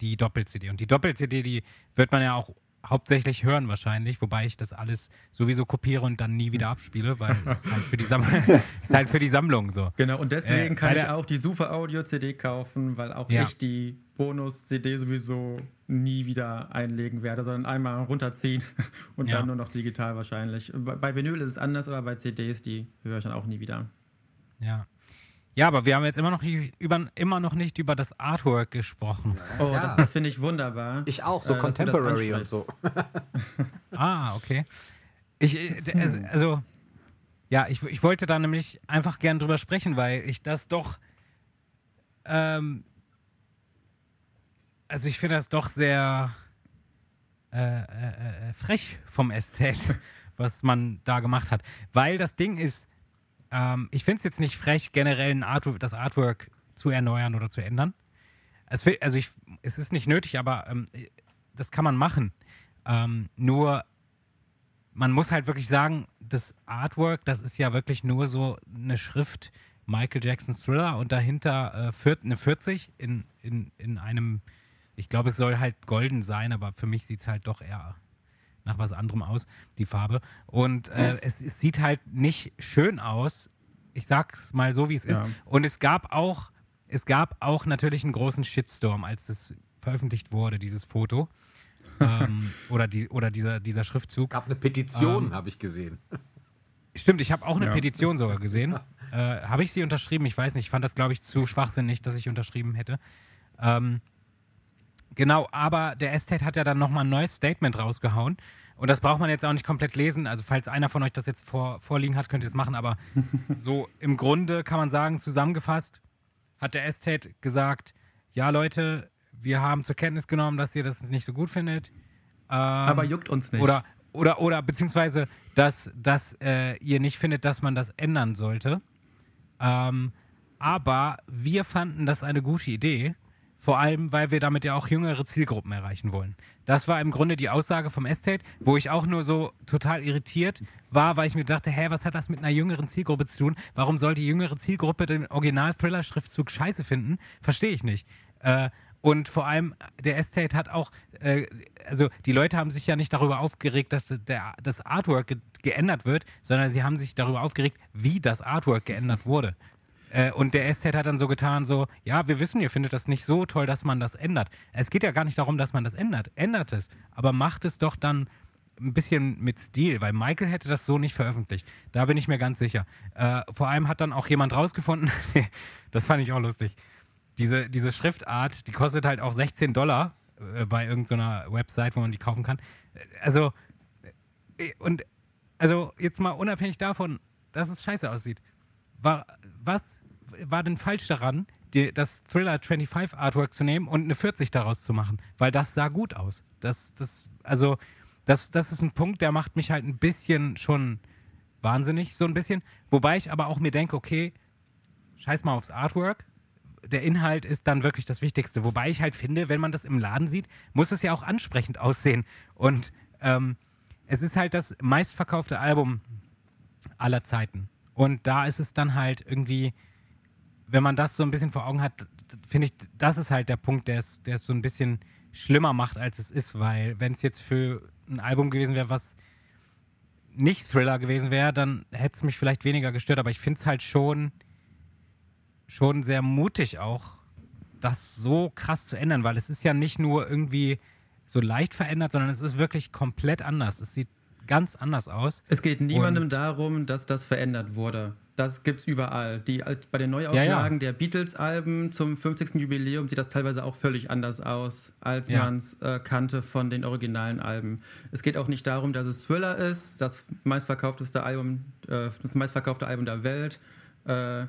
die Doppel-CD. Und die Doppel-CD, die wird man ja auch hauptsächlich hören wahrscheinlich, wobei ich das alles sowieso kopiere und dann nie wieder abspiele, weil es halt für die Sammlung, ist halt für die Sammlung so. Genau, und deswegen äh, kann ich auch die Super Audio CD kaufen, weil auch ja. ich die Bonus-CD sowieso nie wieder einlegen werde, sondern einmal runterziehen und ja. dann nur noch digital wahrscheinlich. Bei Vinyl ist es anders, aber bei CDs, die höre ich dann auch nie wieder. Ja. Ja, aber wir haben jetzt immer noch, nicht über, immer noch nicht über das Artwork gesprochen. Oh, Ja. das, das finde ich wunderbar. Ich auch, so Äh, Contemporary und so. Ah, okay. Ich, äh, also, ja, ich, ich wollte da nämlich einfach gern drüber sprechen, weil ich das doch, ähm, also ich finde das doch sehr äh, äh, äh, frech vom Estate, was man da gemacht hat. Weil das Ding ist, ähm, ich finde es jetzt nicht frech, generell ein Artwork, das Artwork zu erneuern oder zu ändern. Es, also ich, es ist nicht nötig, aber ähm, das kann man machen. Ähm, nur man muss halt wirklich sagen, das Artwork, das ist ja wirklich nur so eine Schrift Michael Jacksons Thriller und dahinter äh, eine 40 in, in, in einem, ich glaube, es soll halt golden sein, aber für mich sieht es halt doch eher nach was anderem aus, die Farbe. Und äh, es, es sieht halt nicht schön aus. Ich sag's mal so, wie es ist. Ja. Und es gab auch, es gab auch natürlich einen großen Shitstorm, als das veröffentlicht wurde, dieses Foto. ähm, oder die, oder dieser, dieser Schriftzug. Gab eine Petition, Ähm, habe ich gesehen. Stimmt, ich habe auch eine Ja. Petition sogar gesehen. Äh, habe ich sie unterschrieben? Ich weiß nicht. Ich fand das, glaube ich, zu schwachsinnig, dass ich unterschrieben hätte. Ähm, genau, aber der Estate hat ja dann nochmal ein neues Statement rausgehauen. Und das braucht man jetzt auch nicht komplett lesen. Also, falls einer von euch das jetzt vor, vorliegen hat, könnt ihr es machen. Aber so im Grunde kann man sagen, zusammengefasst hat der Estate gesagt: Ja, Leute, wir haben zur Kenntnis genommen, dass ihr das nicht so gut findet. Ähm, Aber juckt uns nicht. oder, oder, oder beziehungsweise, dass, dass äh, ihr nicht findet, dass man das ändern sollte. Ähm, aber wir fanden das eine gute Idee, vor allem, weil wir damit ja auch jüngere Zielgruppen erreichen wollen. Das war im Grunde die Aussage vom Estate, wo ich auch nur so total irritiert war, weil ich mir dachte, hä, was hat das mit einer jüngeren Zielgruppe zu tun? Warum soll die jüngere Zielgruppe den Original-Thriller-Schriftzug scheiße finden? Verstehe ich nicht. Äh, und vor allem, der Estate hat auch, äh, also die Leute haben sich ja nicht darüber aufgeregt, dass der, das Artwork ge geändert wird, sondern sie haben sich darüber aufgeregt, wie das Artwork geändert wurde. Äh, und der Estate hat dann so getan, so, ja, wir wissen, ihr findet das nicht so toll, dass man das ändert. Es geht ja gar nicht darum, dass man das ändert. Ändert es, aber macht es doch dann ein bisschen mit Stil, weil Michael hätte das so nicht veröffentlicht. Da bin ich mir ganz sicher. Äh, vor allem hat dann auch jemand rausgefunden, das fand ich auch lustig, diese, diese Schriftart, die kostet halt auch 16 Dollar äh, bei irgendeiner Website, wo man die kaufen kann. Äh, Also, äh, und also jetzt mal unabhängig davon, dass es scheiße aussieht. War, was war denn falsch daran, die, das Thriller 25 Artwork zu nehmen und eine 40 daraus zu machen? Weil das sah gut aus. Das, das, also, das, das ist ein Punkt, der macht mich halt ein bisschen schon wahnsinnig, so ein bisschen. Wobei ich aber auch mir denke, okay, scheiß mal aufs Artwork. Der Inhalt ist dann wirklich das Wichtigste. Wobei ich halt finde, wenn man das im Laden sieht, muss es ja auch ansprechend aussehen. Und ähm, es ist halt das meistverkaufte Album aller Zeiten. Und da ist es dann halt irgendwie, wenn man das so ein bisschen vor Augen hat, finde ich, das ist halt der Punkt, der es, der es so ein bisschen schlimmer macht, als es ist. Weil wenn es jetzt für ein Album gewesen wäre, was nicht Thriller gewesen wäre, dann hätte es mich vielleicht weniger gestört. Aber ich finde es halt schon, schon sehr mutig auch, das so krass zu ändern, weil es ist ja nicht nur irgendwie so leicht verändert, sondern es ist wirklich komplett anders. Es sieht ganz anders aus. Es geht niemandem Und- darum, dass das verändert wurde. Das gibt's überall. Die, als- bei den Neuauflagen der Beatles-Alben zum 50. Jubiläum sieht das teilweise auch völlig anders aus, als Ja. man es äh, kannte von den originalen Alben. Es geht auch nicht darum, dass es Thriller ist, das meistverkaufteste Album, äh, das meistverkaufte Album der Welt. Äh,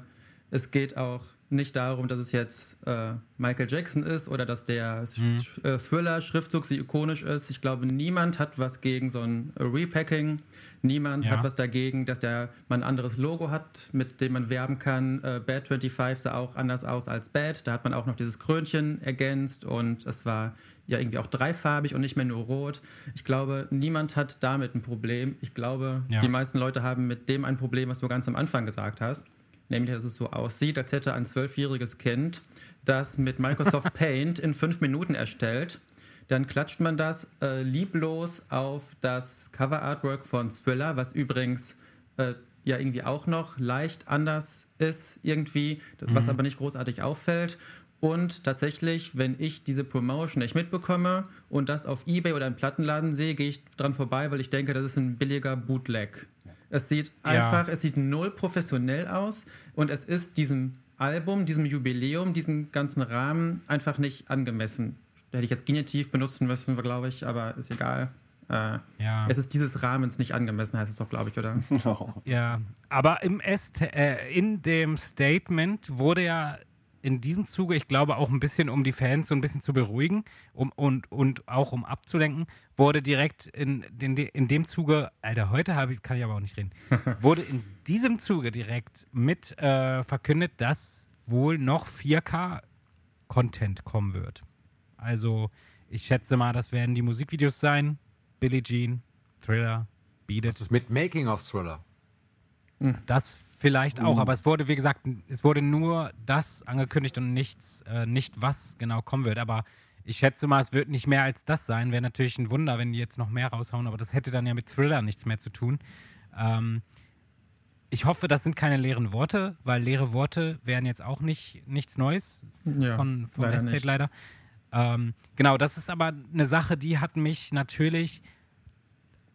es geht auch nicht darum, dass es jetzt äh, Michael Jackson ist oder dass der Sch- äh, Thriller-Schriftzug so ikonisch ist. Ich glaube, niemand hat was gegen so ein äh, Repacking. Niemand Ja. hat was dagegen, dass der man ein anderes Logo hat, mit dem man werben kann. Äh, Bad 25 sah auch anders aus als Bad. Da hat man auch noch dieses Krönchen ergänzt und es war ja irgendwie auch dreifarbig und nicht mehr nur rot. Ich glaube, niemand hat damit ein Problem. Ich glaube, Ja. die meisten Leute haben mit dem ein Problem, was du ganz am Anfang gesagt hast. Nämlich, dass es so aussieht, als hätte ein zwölfjähriges Kind das mit Microsoft Paint in fünf Minuten erstellt. Dann klatscht man das äh, lieblos auf das Cover-Artwork von Thriller, was übrigens äh, ja irgendwie auch noch leicht anders ist, irgendwie, was aber nicht großartig auffällt. Und tatsächlich, wenn ich diese Promotion nicht mitbekomme und das auf Ebay oder im Plattenladen sehe, gehe ich dran vorbei, weil ich denke, das ist ein billiger Bootleg. Es sieht Ja. einfach, es sieht null professionell aus und es ist diesem Album, diesem Jubiläum, diesem ganzen Rahmen einfach nicht angemessen. Hätte ich jetzt Genitiv benutzen müssen, glaube ich, aber ist egal. Äh, Ja. Es ist dieses Rahmens nicht angemessen, heißt es doch, glaube ich, oder? Ja, aber im ST äh, in dem Statement wurde ja in diesem Zuge, ich glaube auch ein bisschen, um die Fans so ein bisschen zu beruhigen um, und, und auch um abzulenken, wurde direkt in, in, in dem Zuge, Alter, heute habe ich, kann ich aber auch nicht reden, wurde in diesem Zuge direkt mit äh, verkündet, dass wohl noch 4K-Content kommen wird. Also ich schätze mal, das werden die Musikvideos sein, Billie Jean, Thriller, Beat It. Das ist mit Making of Thriller. Das vielleicht auch, aber es wurde, wie gesagt, es wurde nur das angekündigt und nichts, äh, nicht was genau kommen wird. Aber ich schätze mal, es wird nicht mehr als das sein. Wäre natürlich ein Wunder, wenn die jetzt noch mehr raushauen, aber das hätte dann ja mit Thriller nichts mehr zu tun. Ähm, ich hoffe, das sind keine leeren Worte, weil leere Worte wären jetzt auch nicht nichts Neues Ja, von, vom leider Estate nicht. leider. Ähm, genau, das ist aber eine Sache, die hat mich natürlich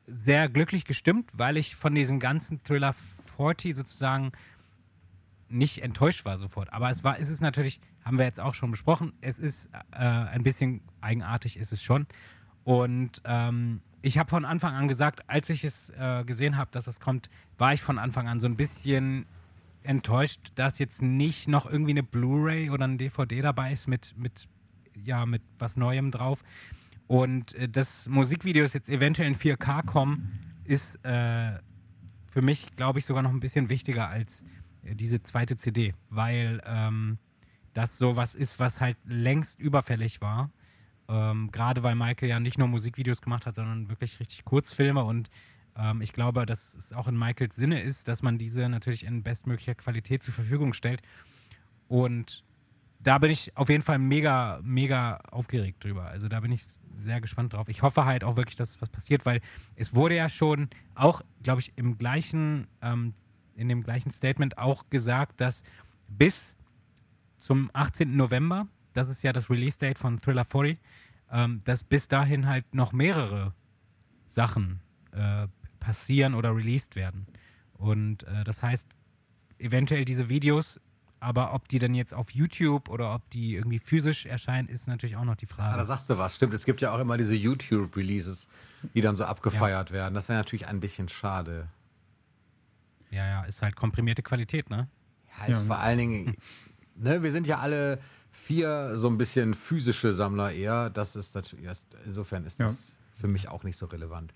sehr glücklich gestimmt, weil ich von diesem ganzen Thriller 40 sozusagen nicht enttäuscht war sofort. Aber es war, es ist natürlich, haben wir jetzt auch schon besprochen, es ist äh, ein bisschen eigenartig, ist es schon. Und ähm, ich habe von Anfang an gesagt, als ich es äh, gesehen habe, dass es kommt, war ich von Anfang an so ein bisschen enttäuscht, dass jetzt nicht noch irgendwie eine Blu-ray oder ein DVD dabei ist mit, mit, ja, mit was Neuem drauf. Und äh, dass Musikvideos jetzt eventuell in 4K kommen, ist äh, für mich, glaube ich, sogar noch ein bisschen wichtiger als äh, diese zweite CD, weil ähm, das sowas ist, was halt längst überfällig war. Ähm, Gerade weil Michael ja nicht nur Musikvideos gemacht hat, sondern wirklich richtig Kurzfilme und ähm, ich glaube, dass es auch in Michaels Sinne ist, dass man diese natürlich in bestmöglicher Qualität zur Verfügung stellt. Und da bin ich auf jeden Fall mega, mega aufgeregt drüber. Also da bin ich sehr gespannt drauf. Ich hoffe halt auch wirklich, dass was passiert, weil es wurde ja schon auch, glaube ich, im gleichen, ähm, in dem gleichen Statement auch gesagt, dass bis zum 18. November, das ist ja das Release-Date von Thriller 40, ähm, dass bis dahin halt noch mehrere Sachen äh, passieren oder released werden. Und äh, das heißt, eventuell diese Videos, aber ob die dann jetzt auf YouTube oder ob die irgendwie physisch erscheinen, ist natürlich auch noch die Ah, Frage. da sagst du was. Stimmt, es gibt ja auch immer diese YouTube-Releases, die dann so abgefeiert werden. Das wäre natürlich ein bisschen schade. ja, ja, ist halt komprimierte Qualität, ne? Ja, ist vor allen Dingen, ne, wir sind ja alle vier so ein bisschen physische Sammler eher. Das ist natürlich, erst- insofern ist Ja. das für mich auch nicht so relevant.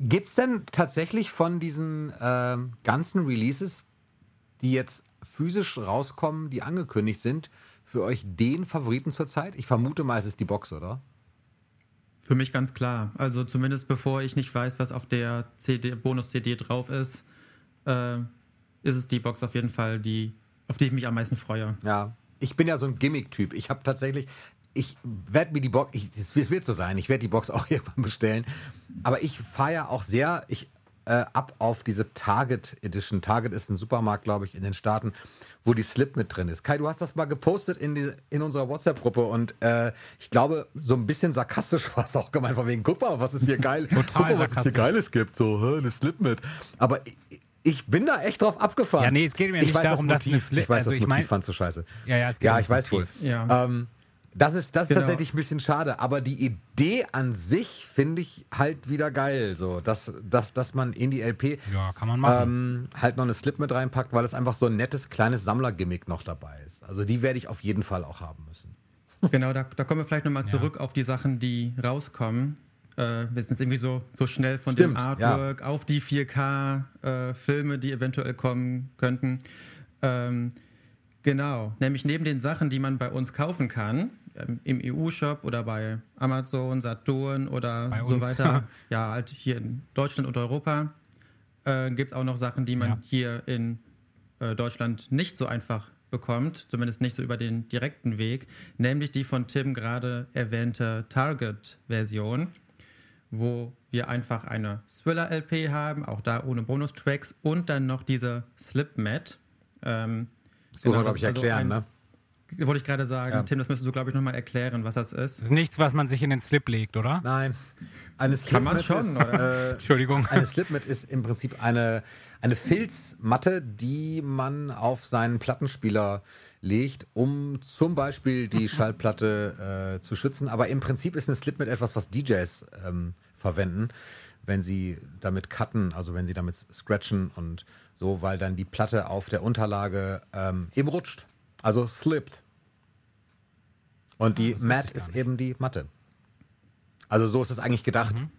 Gibt es denn tatsächlich von diesen ähm, ganzen Releases, die jetzt physisch rauskommen, die angekündigt sind, für euch den Favoriten zurzeit? Ich vermute mal, es ist die Box, oder? Für mich ganz klar. Also zumindest bevor ich nicht weiß, was auf der CD, Bonus-CD drauf ist, äh, ist es die Box auf jeden Fall, die, auf die ich mich am meisten freue. Ja, ich bin ja so ein Gimmick-Typ. Ich habe tatsächlich, ich werde mir die Box, es wird so sein, ich werde die Box auch irgendwann bestellen. Aber ich fahre ja auch sehr ich, äh, ab auf diese Target Edition. Target ist ein Supermarkt, glaube ich, in den Staaten, wo die Slip mit drin ist. Kai, du hast das mal gepostet in, die, in unserer WhatsApp-Gruppe und äh, ich glaube, so ein bisschen sarkastisch war es auch gemeint, von wegen, guck mal, was es hier geil, Total guck mal, was es hier. Geiles gibt, so, hä, eine Slip mit. Aber ich, ich bin da echt drauf abgefahren. Ja, nee, es geht mir ich nicht weiß, darum, das dass eine Slip- Ich weiß, also das ich Motiv mein- fandst du scheiße. Ja, ja, es geht Ja, ich weiß wohl. Motiv. Ja. Ähm, das ist, das ist Genau. tatsächlich ein bisschen schade, aber die Idee an sich finde ich halt wieder geil. So, dass, dass, dass man in die LP Ja, kann man machen. ähm, halt noch eine Slip mit reinpackt, weil es einfach so ein nettes kleines Sammlergimmick noch dabei ist. Also die werde ich auf jeden Fall auch haben müssen. Genau, da, da kommen wir vielleicht nochmal zurück auf die Sachen, die rauskommen. Äh, wir sind jetzt irgendwie so, so schnell von Stimmt, dem Artwork auf die 4K-Filme, die eventuell kommen könnten. Ähm, genau, nämlich neben den Sachen, die man bei uns kaufen kann, im EU-Shop oder bei Amazon, Saturn oder Bei so uns. weiter, ja, halt hier in Deutschland und Europa, äh, gibt es auch noch Sachen, die man Ja. hier in äh, Deutschland nicht so einfach bekommt, zumindest nicht so über den direkten Weg, nämlich die von Tim gerade erwähnte Target-Version, wo wir einfach eine Thriller-LP haben, auch da ohne Bonustracks und dann noch diese Slipmat. Ähm, Das muss man, genau, glaube ich, also erklären, ein- ne? Wollte ich gerade sagen. Ja. Tim, das müsstest du, glaube ich, nochmal erklären, was das ist. Das ist nichts, was man sich in den Slip legt, oder? Nein. Eine Kann man Slipmat schon, ist, oder? Äh, Entschuldigung. eine Slipmat ist im Prinzip eine, eine Filzmatte, die man auf seinen Plattenspieler legt, um zum Beispiel die Schallplatte äh, zu schützen. Aber im Prinzip ist eine Slipmat etwas, was DJs ähm, verwenden, wenn sie damit cutten, also wenn sie damit scratchen und so, weil dann die Platte auf der Unterlage ähm, eben rutscht. Also slippt. Und die gar ist eben die Matte. Also so ist es eigentlich gedacht. Mhm.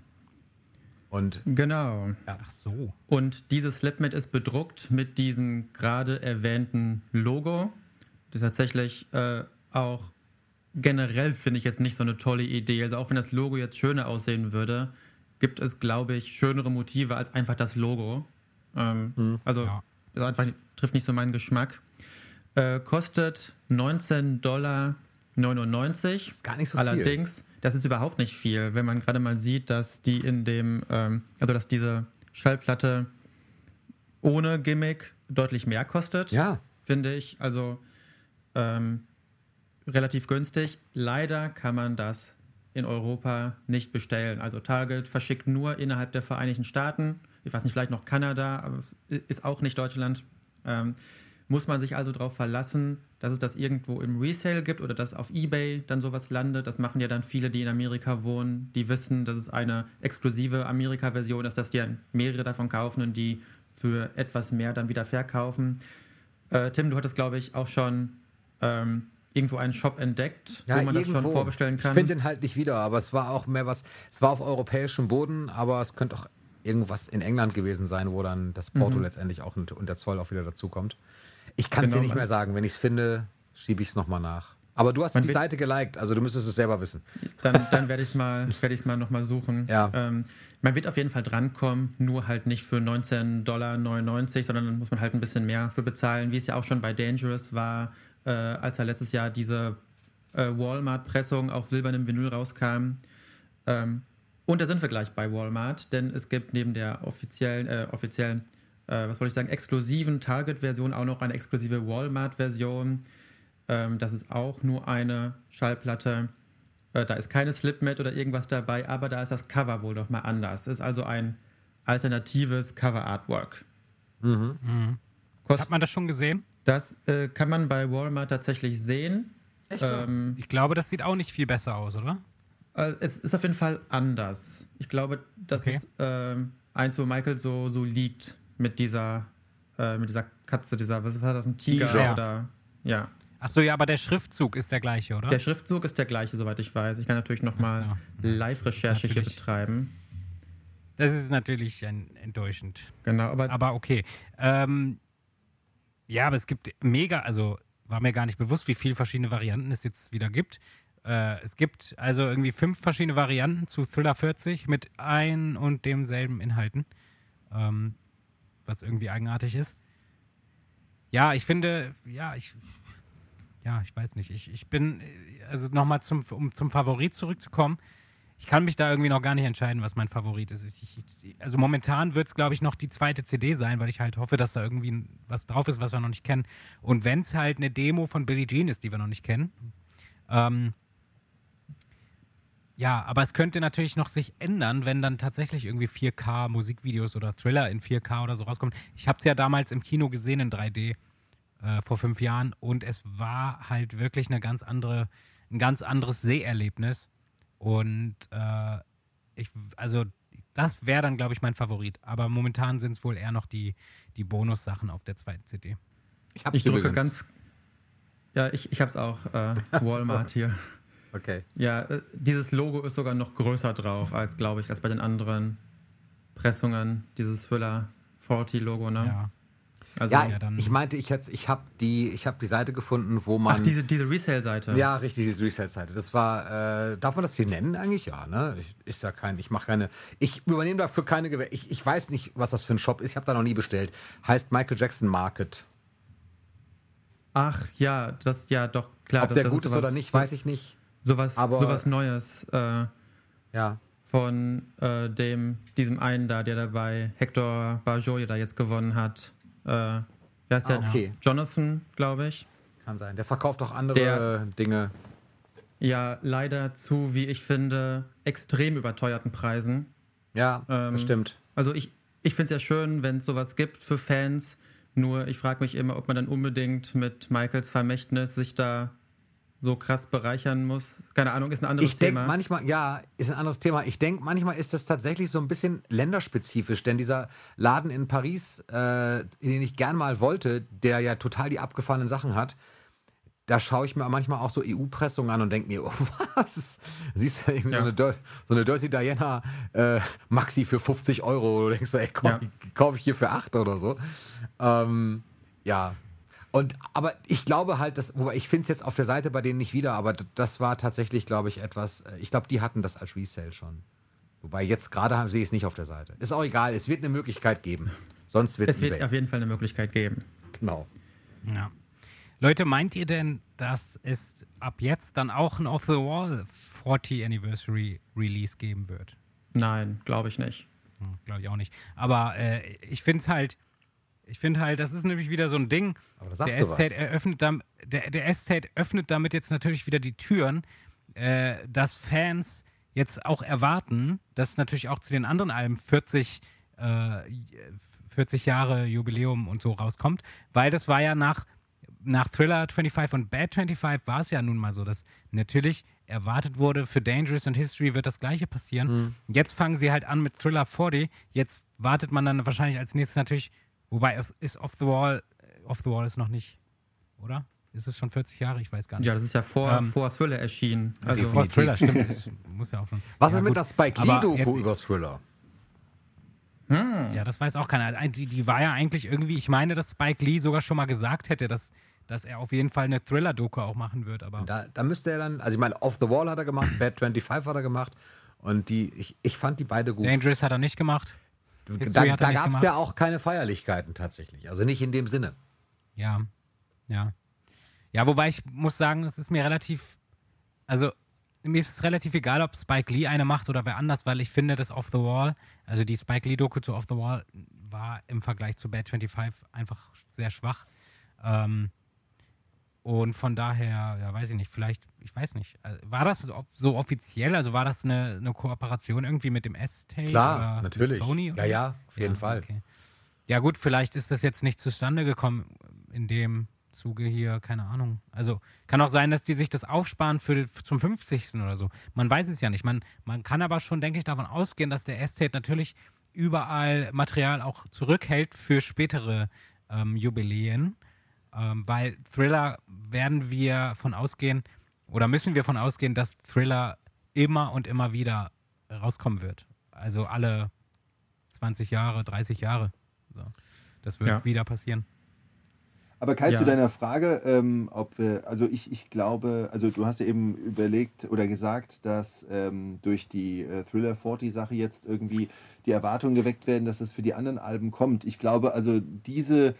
Und Genau. Ach so. Und dieses Slipmat ist bedruckt mit diesem gerade erwähnten Logo. Das ist tatsächlich äh, auch generell finde ich jetzt nicht so eine tolle Idee. Also auch wenn das Logo jetzt schöner aussehen würde, gibt es, glaube ich, schönere Motive als einfach das Logo. Ähm, Also Ja. ist einfach, trifft nicht so meinen Geschmack. Äh, kostet 19,99 Dollar. ist gar nicht so viel. Allerdings, das ist überhaupt nicht viel, wenn man gerade mal sieht, dass die in dem, ähm, also dass diese Schallplatte ohne Gimmick deutlich mehr kostet, Ja, finde ich. Also ähm, relativ günstig. Leider kann man das in Europa nicht bestellen. Also Target verschickt nur innerhalb der Vereinigten Staaten. Ich weiß nicht, vielleicht noch Kanada, aber es ist auch nicht Deutschland. Ähm, muss man sich also darauf verlassen, dass es das irgendwo im Resale gibt oder dass auf Ebay dann sowas landet. Das machen ja dann viele, die in Amerika wohnen, die wissen, dass es eine exklusive Amerika-Version ist, dass die dann mehrere davon kaufen und die für etwas mehr dann wieder verkaufen. Äh, Tim, du hattest, glaube ich, auch schon ähm, irgendwo einen Shop entdeckt, ja wo man das schon irgendwo. vorbestellen kann. Ich finde den halt nicht wieder, aber es war auch mehr was, es war auf europäischem Boden, aber es könnte auch irgendwas in England gewesen sein, wo dann das Porto letztendlich auch und der Zoll auch wieder dazukommt. Ich kann es Genau, dir nicht mehr sagen. Wenn ich es finde, schiebe ich es nochmal nach. Aber du hast die Seite geliked, also du müsstest es selber wissen. Dann, dann werde ich es mal, werd ich's mal nochmal suchen. Ja. Ähm, man wird auf jeden Fall drankommen, nur halt nicht für 19,99 Dollar, sondern dann muss man halt ein bisschen mehr für bezahlen, wie es ja auch schon bei Dangerous war, äh, als er letztes Jahr diese äh, Walmart-Pressung auf silbernem Vinyl rauskam. Ähm, und da sind wir gleich bei Walmart, denn es gibt neben der offiziellen, äh, offiziellen äh, was wollte ich sagen, exklusiven Target-Version auch noch eine exklusive Walmart-Version. Ähm, das ist auch nur eine Schallplatte. Äh, da ist keine Slipmat oder irgendwas dabei, aber da ist das Cover wohl noch mal anders. Es ist also ein alternatives Cover-Artwork. Kost- Hat man das schon gesehen? Das äh, kann man bei Walmart tatsächlich sehen. Ähm, Ich glaube, das sieht auch nicht viel besser aus, oder? äh, es ist auf jeden Fall anders. Ich glaube, das Okay. ist ähm, eins, wo Michael so, so liegt mit dieser, äh, mit dieser Katze, dieser, was war das, ein Tiger Tiger. oder ja. Ach so, ja, aber der Schriftzug ist der gleiche, oder? Der Schriftzug ist der gleiche, soweit ich weiß. Ich kann natürlich nochmal so. Live-Recherche hier betreiben. Das ist natürlich ein, enttäuschend. Genau, aber, Aber okay. Ähm, ja, aber es gibt mega, also war mir gar nicht bewusst, wie viele verschiedene Varianten es jetzt wieder gibt. Äh, es gibt also irgendwie fünf verschiedene Varianten zu Thriller 40 mit ein und demselben Inhalten, ähm, was irgendwie eigenartig ist. Ja, ich finde, ja, ich, ja, ich weiß nicht. Ich, ich bin, äh, also nochmal zum, um zum Favorit zurückzukommen. Ich kann mich da irgendwie noch gar nicht entscheiden, was mein Favorit ist. Ich, ich, also momentan wird es, glaube ich, noch die zweite CD sein, weil ich halt hoffe, dass da irgendwie was drauf ist, was wir noch nicht kennen. Und wenn es halt eine Demo von Billie Jean ist, die wir noch nicht kennen. Ähm, ja, aber es könnte natürlich noch sich ändern, wenn dann tatsächlich irgendwie 4K Musikvideos oder Thriller in 4K oder so rauskommen. Ich habe es ja damals im Kino gesehen in 3D äh, vor fünf Jahren und es war halt wirklich eine ganz andere, ein ganz anderes Seherlebnis. Und äh, ich, also das wäre dann, glaube ich, mein Favorit. Aber momentan sind es wohl eher noch die, die Bonussachen auf der zweiten CD. Ich hab's ich drücke übrigens. ganz. Ja, ich, ich habe es auch. Äh, Walmart hier. Okay. Ja, äh, dieses Logo ist sogar noch größer drauf, als, glaube ich, als bei den anderen Pressungen. Dieses Thriller 40 Logo, ne? Ja. Also, Ja, ja, dann- ich meinte, ich, ich habe die, ich hab die Seite gefunden, wo man. Ach, diese, diese Resale-Seite. Ja, richtig, diese Resale-Seite. Das war, äh, darf man das hier nennen eigentlich? Ja, ne? Ich, ist ja kein, ich mache keine, ich übernehme dafür keine Gewähr. Ich, ich weiß nicht, was das für ein Shop ist. Ich habe da noch nie bestellt. Heißt Michael Jackson Market. Ach, ja, das, ja, doch, klar. Ob das, der das gut ist oder nicht, weiß ich nicht. Sowas, aber- sowas Neues äh, Ja. von äh, dem, diesem einen da, der dabei Hector Barjoye da jetzt gewonnen hat. Äh, wer ist Ah, der? okay. Jonathan, glaube ich. Kann sein. Der verkauft auch andere Der- Dinge. Ja, leider zu, wie ich finde, extrem überteuerten Preisen. Ja, Ähm, das stimmt. Also ich, ich finde es ja schön, wenn es sowas gibt für Fans. Nur ich frage mich immer, ob man dann unbedingt mit Michaels Vermächtnis sich da so krass bereichern muss. Keine Ahnung, ist ein anderes Ich denke Thema. manchmal, ja, ist ein anderes Thema. Ich denke, manchmal ist das tatsächlich so ein bisschen länderspezifisch, denn dieser Laden in Paris, äh, in den ich gern mal wollte, der ja total die abgefahrenen Sachen hat, da schaue ich mir manchmal auch so EU-Pressungen an und denke mir, oh, was? Siehst du irgendwie Ja. so, eine Dir so eine Dirty Diana äh, Maxi für 50 Euro. Du denkst so, ey, komm, Ja. kaufe ich hier für 8 oder so. Ähm, ja. Und, aber ich glaube halt, dass, wobei ich finde es jetzt auf der Seite bei denen nicht wieder, aber das war tatsächlich, glaube ich, etwas, äh, ich glaube, die hatten das als Resale schon. Wobei jetzt gerade haben- sehe ich es nicht auf der Seite. Ist auch egal, es wird eine Möglichkeit geben. Sonst wird es es wird eBay. auf jeden Fall eine Möglichkeit geben. Genau. Ja. Leute, meint ihr denn, dass es ab jetzt dann auch ein Off the Wall 40 Anniversary Release geben wird? Nein, glaube ich nicht. Hm, Glaube ich auch nicht. Aber äh, ich finde es halt, ich finde halt, das ist nämlich wieder so ein Ding. Aber da sagst der du was. Estate eröffnet dam, der, der Estate öffnet damit jetzt natürlich wieder die Türen, äh, dass Fans jetzt auch erwarten, dass natürlich auch zu den anderen Alben 40, äh, 40 Jahre Jubiläum und so rauskommt, weil das war ja nach, nach Thriller 25 und Bad 25 war es ja nun mal so, dass natürlich erwartet wurde, für Dangerous und History wird das gleiche passieren. Jetzt fangen sie halt an mit Thriller 40, jetzt wartet man dann wahrscheinlich als nächstes natürlich, wobei ist Off the Wall, Off the Wall ist noch nicht, oder? Ist es schon 40 Jahre? Ich weiß gar nicht. Ja, das ist ja vor, Ähm, vor Thriller erschienen. Also, definitiv. Vor Thriller, stimmt. Es muss ja auch schon. Was ja, ist mit gut. der Spike Lee-Doku über Thriller? Ja, das weiß auch keiner. Ein- Die, die war ja eigentlich irgendwie, ich meine, dass Spike Lee sogar schon mal gesagt hätte, dass, dass er auf jeden Fall eine Thriller-Doku auch machen wird. Aber Da, da müsste er dann, also ich meine, Off the Wall hat er gemacht, Bad 25 hat er gemacht und die, ich, ich fand die beide gut. Dangerous hat er nicht gemacht. Da, History da gab es ja auch keine Feierlichkeiten tatsächlich, also nicht in dem Sinne. Ja, ja. Ja, wobei ich muss sagen, es ist mir relativ, also mir ist es relativ egal, ob Spike Lee eine macht oder wer anders, weil ich finde, das Off the Wall, also die Spike Lee-Doku zu Off the Wall war im Vergleich zu Bad 25 einfach sehr schwach. Ähm, und von daher, ja, weiß ich nicht, vielleicht, ich weiß nicht, also, war das so offiziell, also war das eine, eine Kooperation irgendwie mit dem S-Tape? Klar, oder natürlich. Sony? Ja, oder? ja, auf jeden Fall. Okay. Ja, gut, vielleicht ist das jetzt nicht zustande gekommen in dem Zuge hier, keine Ahnung. Also kann auch sein, dass die sich das aufsparen für, zum 50. oder so. Man weiß es ja nicht. Man, man kann aber schon, denke ich, davon ausgehen, dass der Estate natürlich überall Material auch zurückhält für spätere ähm, Jubiläen. Ähm, weil Thriller werden wir von ausgehen, oder müssen wir von ausgehen, dass Thriller immer und immer wieder rauskommen wird. Also alle 20 Jahre, 30 Jahre. So. Das wird Ja. wieder passieren. Aber Kai, Ja. zu deiner Frage, ähm, ob wir, also ich, ich glaube, also du hast ja eben überlegt oder gesagt, dass ähm, durch die äh, Thriller 40 Sache jetzt irgendwie die Erwartungen geweckt werden, dass es für die anderen Alben kommt. Ich glaube, also diese,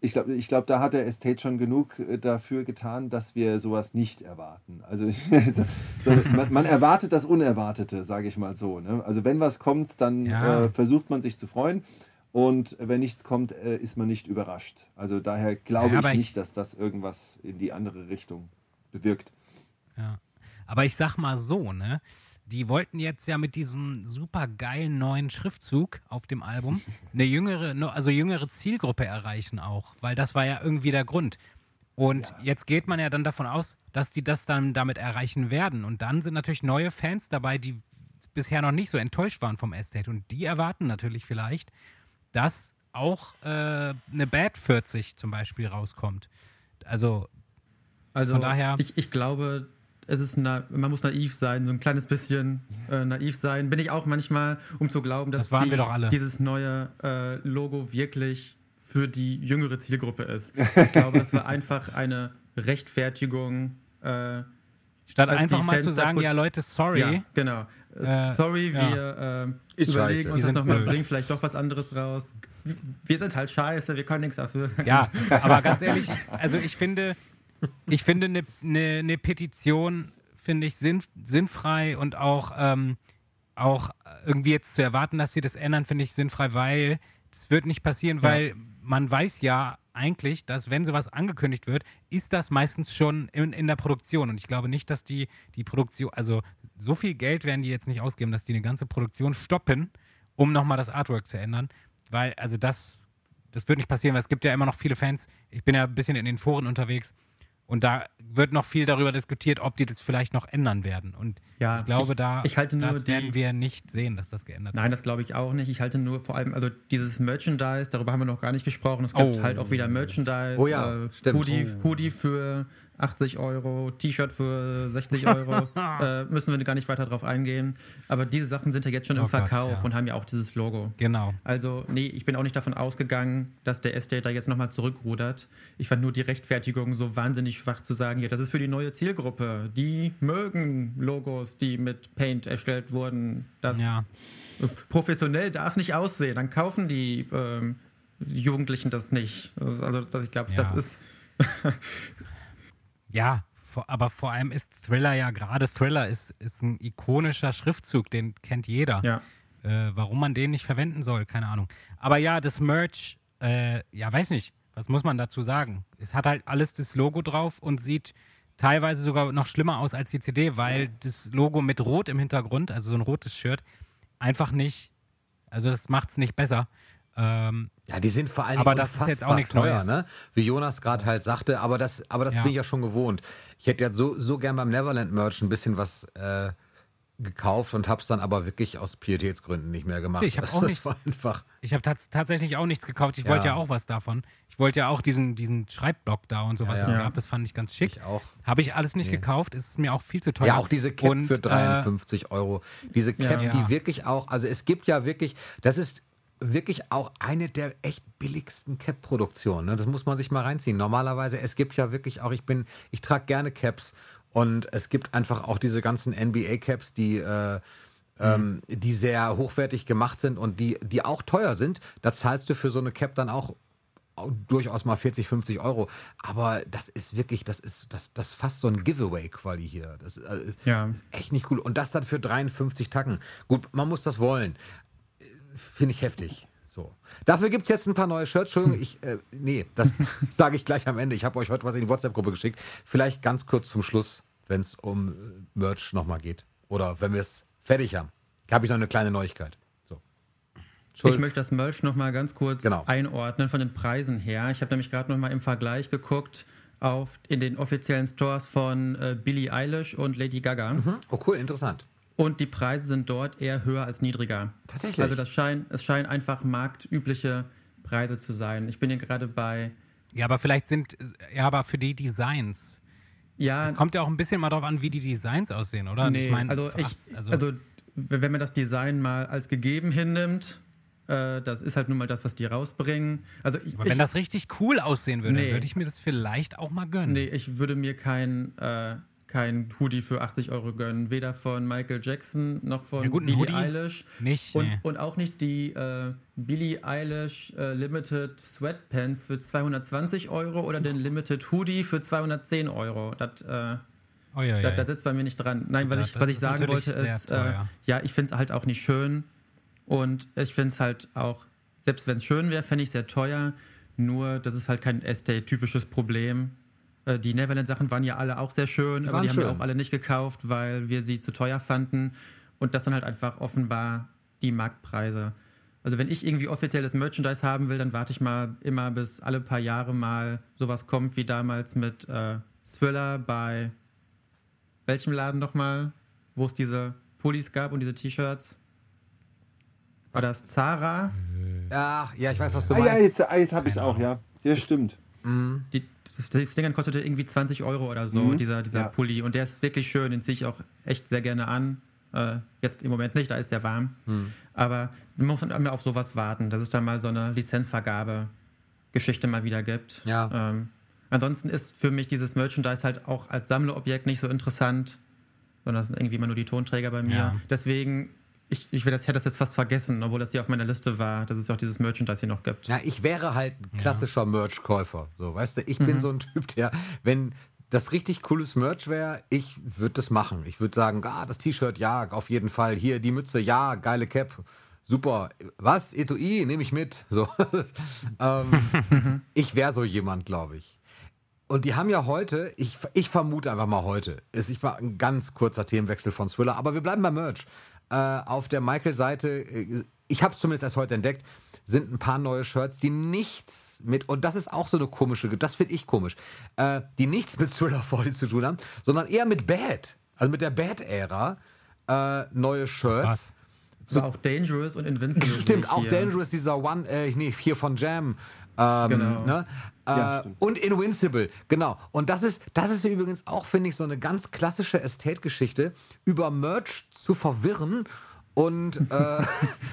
ich glaube, ich glaube, da hat der Estate schon genug äh, dafür getan, dass wir sowas nicht erwarten. Also so, man, man erwartet das Unerwartete, sage ich mal so. Ne? Also wenn was kommt, dann Ja. äh, versucht man sich zu freuen. Und wenn nichts kommt, äh, ist man nicht überrascht. Also daher glaube Ja, ich ich- nicht, dass das irgendwas in die andere Richtung bewirkt. Ja. Aber ich sag mal so, ne? Die wollten jetzt ja mit diesem super geilen neuen Schriftzug auf dem Album eine jüngere, no- also jüngere Zielgruppe erreichen auch, weil das war ja irgendwie der Grund. Und jetzt geht man ja dann davon aus, dass die das dann damit erreichen werden. Und dann sind natürlich neue Fans dabei, die bisher noch nicht so enttäuscht waren vom Estate. Und die erwarten natürlich vielleicht, dass auch äh, eine Bad 40 zum Beispiel rauskommt. Also Also Von daher- ich, ich glaube, es ist na, man muss naiv sein, so ein kleines bisschen äh, naiv sein. Bin ich auch manchmal, um zu glauben, dass Das waren die, wir doch alle. dieses neue äh, Logo wirklich für die jüngere Zielgruppe ist. Ich glaube, das war einfach eine Rechtfertigung. Äh, statt einfach mal Fans zu sagen, gut- ja Leute, sorry, Ja, genau. Äh, Sorry, ja. wir äh, Ist überlegen scheiße. uns Wir das nochmal, bringen vielleicht doch was anderes raus. Wir sind halt scheiße, wir können nichts dafür. Ja, aber ganz ehrlich, also ich finde, ich finde eine ne, ne Petition finde ich sinn, sinnfrei und auch, ähm, auch irgendwie jetzt zu erwarten, dass sie das ändern, finde ich sinnfrei, weil es wird nicht passieren, weil man weiß ja eigentlich, dass wenn sowas angekündigt wird, ist das meistens schon in, in der Produktion. Und ich glaube nicht, dass die die Produktion, also so viel Geld werden die jetzt nicht ausgeben, dass die eine ganze Produktion stoppen, um nochmal das Artwork zu ändern. Weil, also das, das wird nicht passieren, weil es gibt ja immer noch viele Fans. Ich bin ja ein bisschen in den Foren unterwegs und da wird noch viel darüber diskutiert, ob die das vielleicht noch ändern werden. Und Ja, ich glaube, ich- da ich halte nur das die- werden wir nicht sehen, dass das geändert Nein, das glaube ich auch nicht. Ich halte nur vor allem, also dieses Merchandise, darüber haben wir noch gar nicht gesprochen. Es gibt Oh. halt auch wieder Merchandise. Oh ja, äh, stimmt. Hoodie, Hoodie für 80 Euro, T-Shirt für 60 Euro. äh, müssen wir gar nicht weiter drauf eingehen. Aber diese Sachen sind ja jetzt schon im Oh Gott, Verkauf ja. und haben ja auch dieses Logo. Genau. Also, nee, ich bin auch nicht davon ausgegangen, dass der Estate da jetzt nochmal zurückrudert. Ich fand nur die Rechtfertigung so wahnsinnig schwach zu sagen, ja, das ist für die neue Zielgruppe. Die mögen Logos, die mit Paint erstellt wurden. Das Ja. professionell darf nicht aussehen. Dann kaufen die, ähm, Jugendlichen das nicht. Also, also das, ich glaube, Ja. das ist. Ja, vor, aber vor allem ist Thriller ja gerade Thriller ist, ist ein ikonischer Schriftzug, den kennt jeder. Ja. Äh, warum man den nicht verwenden soll, keine Ahnung. Aber ja, das Merch, äh, ja, weiß nicht, was muss man dazu sagen? Es hat halt alles das Logo drauf und sieht teilweise sogar noch schlimmer aus als die CD, weil das Logo mit Rot im Hintergrund, also so ein rotes Shirt, einfach nicht, also das macht es nicht besser. Ähm, Ja, die sind vor allem Aber das ist jetzt auch nichts teuer, Neues. ne? Wie Jonas gerade halt sagte, aber das, aber das Ja. bin ich ja schon gewohnt. Ich hätte ja so, so gern beim Neverland Merch ein bisschen was äh, gekauft und hab's dann aber wirklich aus Pietätsgründen nicht mehr gemacht. Ich hab auch nicht- einfach. Ich habe tats tatsächlich auch nichts gekauft. Ich Ja. wollte ja auch was davon. Ich wollte ja auch diesen, diesen Schreibblock da und sowas Ja, es ja. gab. Das fand ich ganz schick. Ich auch. Habe ich alles nicht Nee. gekauft. Es ist mir auch viel zu teuer. Ja, auch diese Cap Und, für äh, 53 Euro. Diese Cap, die wirklich auch, also es gibt ja wirklich, das ist wirklich auch eine der echt billigsten Cap-Produktionen. Ne? Das muss man sich mal reinziehen. Normalerweise, es gibt ja wirklich auch, ich bin, ich trage gerne Caps und es gibt einfach auch diese ganzen NBA-Caps, die äh, ähm, die sehr hochwertig gemacht sind und die, die auch teuer sind. Da zahlst du für so eine Cap dann auch durchaus mal 40, 50 Euro. Aber das ist wirklich, das ist, das, das ist fast so ein Giveaway-Quali hier. Das ist, äh, ist Ja. echt nicht cool. Und das dann für 53 Tacken. Gut, man muss das wollen. Finde ich heftig. So. Dafür gibt es jetzt ein paar neue Shirts. Entschuldigung, ich, äh, nee, das sage ich gleich am Ende. Ich habe euch heute was in die WhatsApp-Gruppe geschickt. Vielleicht ganz kurz zum Schluss, wenn es um äh, Merch nochmal geht. Oder wenn wir es fertig haben. Habe ich noch eine kleine Neuigkeit. So. Ich möchte das Merch nochmal ganz kurz Genau. einordnen von den Preisen her. Ich habe nämlich gerade nochmal im Vergleich geguckt auf, in den offiziellen Stores von äh, Billie Eilish und Lady Gaga. Oh, cool, interessant. Und die Preise sind dort eher höher als niedriger. Tatsächlich? Also das scheint, es scheinen einfach marktübliche Preise zu sein. Ich bin hier gerade bei, Ja, aber vielleicht sind, ja, aber für die Designs. ja, Es kommt ja auch ein bisschen mal drauf an, wie die Designs aussehen, oder? nee, ich meine, also, ich, also, also wenn man das Design mal als gegeben hinnimmt, äh, das ist halt nun mal das, was die rausbringen. Also ich, aber ich, wenn das richtig cool aussehen würde, Nee. dann würde ich mir das vielleicht auch mal gönnen. Nee, ich würde mir kein, äh, kein Hoodie für 80 Euro gönnen. Weder von Michael Jackson noch von Ja Billie Hoodie Eilish. Nicht, Und, nee. und auch nicht die äh, Billie Eilish äh, Limited Sweatpants für 220 Euro oder den Limited Hoodie für 210 Euro. Das, äh, Oh, ja, da, ja. da sitzt bei mir nicht dran. Nein, was ich, was ich sagen wollte ist, äh, teuer. ja, ich finde es halt auch nicht schön. Und ich finde es halt auch, selbst wenn es schön wäre, fände ich es sehr teuer. Nur, das ist halt kein Estate-typisches Problem. Äh, Die Neverland-Sachen waren ja alle auch sehr schön, aber die haben wir schön. auch alle nicht gekauft, weil wir sie zu teuer fanden. Und das sind halt einfach offenbar die Marktpreise. Also wenn ich irgendwie offizielles Merchandise haben will, dann warte ich mal immer, bis alle paar Jahre mal sowas kommt, wie damals mit äh, Thriller bei welchem Laden nochmal, wo es diese Pullis gab und diese T-Shirts? War das Zara? Ja, ja, ich weiß, was du Ah meinst. ja, jetzt, ah, jetzt habe ich es auch, ja. Ja, stimmt. Die, das, Ding kostete irgendwie 20 Euro oder so, Mhm. dieser, dieser Ja. Pulli. Und der ist wirklich schön, den ziehe ich auch echt sehr gerne an. Äh, jetzt im Moment nicht, da ist sehr warm. Hm. Aber man muss immer auf sowas warten, dass es dann mal so eine Lizenzvergabe-Geschichte mal wieder gibt. Ja. Ähm, ansonsten ist für mich dieses Merchandise halt auch als Sammlerobjekt nicht so interessant, sondern das sind irgendwie immer nur die Tonträger bei mir. Ja. Deswegen, ich, ich will das, hätte das jetzt fast vergessen, obwohl das hier auf meiner Liste war, dass es auch dieses Merchandise hier noch gibt. Ja, ich wäre halt ein klassischer Merch-Käufer. So, weißt du, ich Mhm. bin so ein Typ, der, wenn das richtig cooles Merch wäre, ich würde das machen. Ich würde sagen, ah, das T-Shirt, ja, auf jeden Fall. Hier, die Mütze, ja, geile Cap. super. Was? Etui, nehme ich mit. So. ähm, ich wäre so jemand, glaube ich. Und die haben ja heute, ich, ich vermute einfach mal heute, ist ich mal ein ganz kurzer Themenwechsel von Thriller, aber wir bleiben bei Merch. Äh, auf der Michael-Seite, äh, ich habe es zumindest erst heute entdeckt, sind ein paar neue Shirts, die nichts mit, und das ist auch so eine komische, das finde ich komisch, äh, die nichts mit Thriller 40 zu tun haben, sondern eher mit Bad, also mit der Bad-Ära, äh, neue Shirts. Was? So auch Dangerous und Invincible. Stimmt, auch hier. Dangerous, dieser One, äh, nee, hier von Jam. Ähm, Genau. ne? Ja, äh, und Invincible, genau. Und das ist, das ist übrigens auch, finde ich, so eine ganz klassische Estate-Geschichte, über Merch zu verwirren und äh,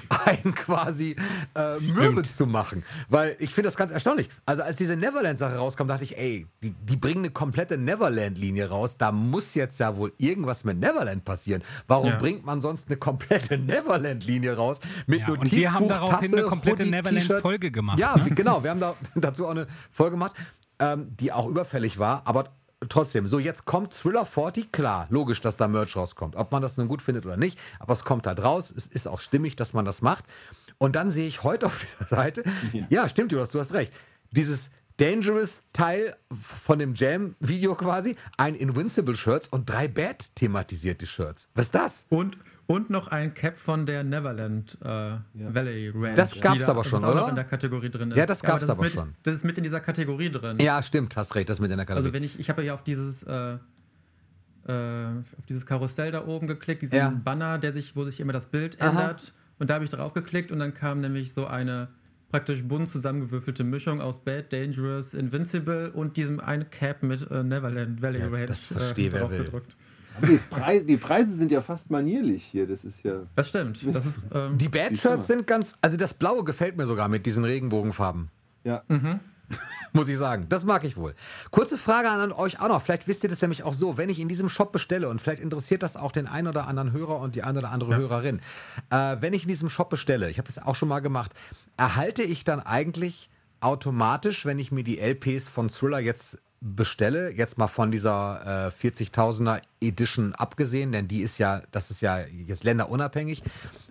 einen quasi äh, mürbe zu machen. Weil ich finde das ganz erstaunlich. Also als diese Neverland-Sache rauskam, dachte ich, ey, die, die bringen eine komplette Neverland-Linie raus. Da muss jetzt ja wohl irgendwas mit Neverland passieren. Warum Ja. bringt man sonst eine komplette Neverland-Linie raus mit Ja, und wir haben Notizbuch, daraufhin Tasse, eine komplette Neverland-Folge gemacht, Ja, ne? genau. Wir haben da dazu auch eine Folge gemacht, ähm, die auch überfällig war, aber trotzdem. So, jetzt kommt Thriller 40, klar, logisch, dass da Merch rauskommt. Ob man das nun gut findet oder nicht, aber es kommt halt raus. Es ist auch stimmig, dass man das macht. Und dann sehe ich heute auf dieser Seite, ja, stimmt, Jonas, du hast recht, dieses Dangerous-Teil von dem Jam-Video quasi, ein Invincible-Shirts und drei Bad-thematisierte Shirts. Was ist das? Und, und noch ein Cap von der Neverland äh, Valley Ranch. Das gab's die da- aber schon, das auch oder? Noch in der Kategorie drin ist. Ja, das gab's ist aber mit, schon. Das ist mit in dieser Kategorie drin. Ja, stimmt, hast recht, das mit in der Kategorie. Also wenn ich, ich habe ja auf dieses, äh, äh, auf dieses Karussell da oben geklickt, diesen Ja. Banner, der sich, wo sich immer das Bild Aha. ändert. Und da habe ich drauf geklickt und dann kam nämlich so eine praktisch bunt zusammengewürfelte Mischung aus Bad, Dangerous, Invincible und diesem einen Cap mit äh, Neverland Valley Ja, Ranch das verstehe, wer will. draufgedruckt. Die, Preise, die Preise sind ja fast manierlich hier. Das ist ja. Das stimmt. Das ist, ähm, Die Firma. Bad-Shirts sind ganz, also das Blaue gefällt mir sogar mit diesen Regenbogenfarben. ja. Muss ich sagen. Das mag ich wohl. Kurze Frage an euch auch noch. Vielleicht wisst ihr das nämlich auch so. Wenn ich in diesem Shop bestelle, und vielleicht interessiert das auch den einen oder anderen Hörer und die eine oder andere Hörerin, äh, wenn ich in diesem Shop bestelle, ich habe das auch schon mal gemacht, erhalte ich dann eigentlich automatisch, wenn ich mir die LPs von Thriller jetzt bestelle, jetzt mal von dieser äh, 40.000er Edition abgesehen, denn die ist ja, das ist ja jetzt länderunabhängig.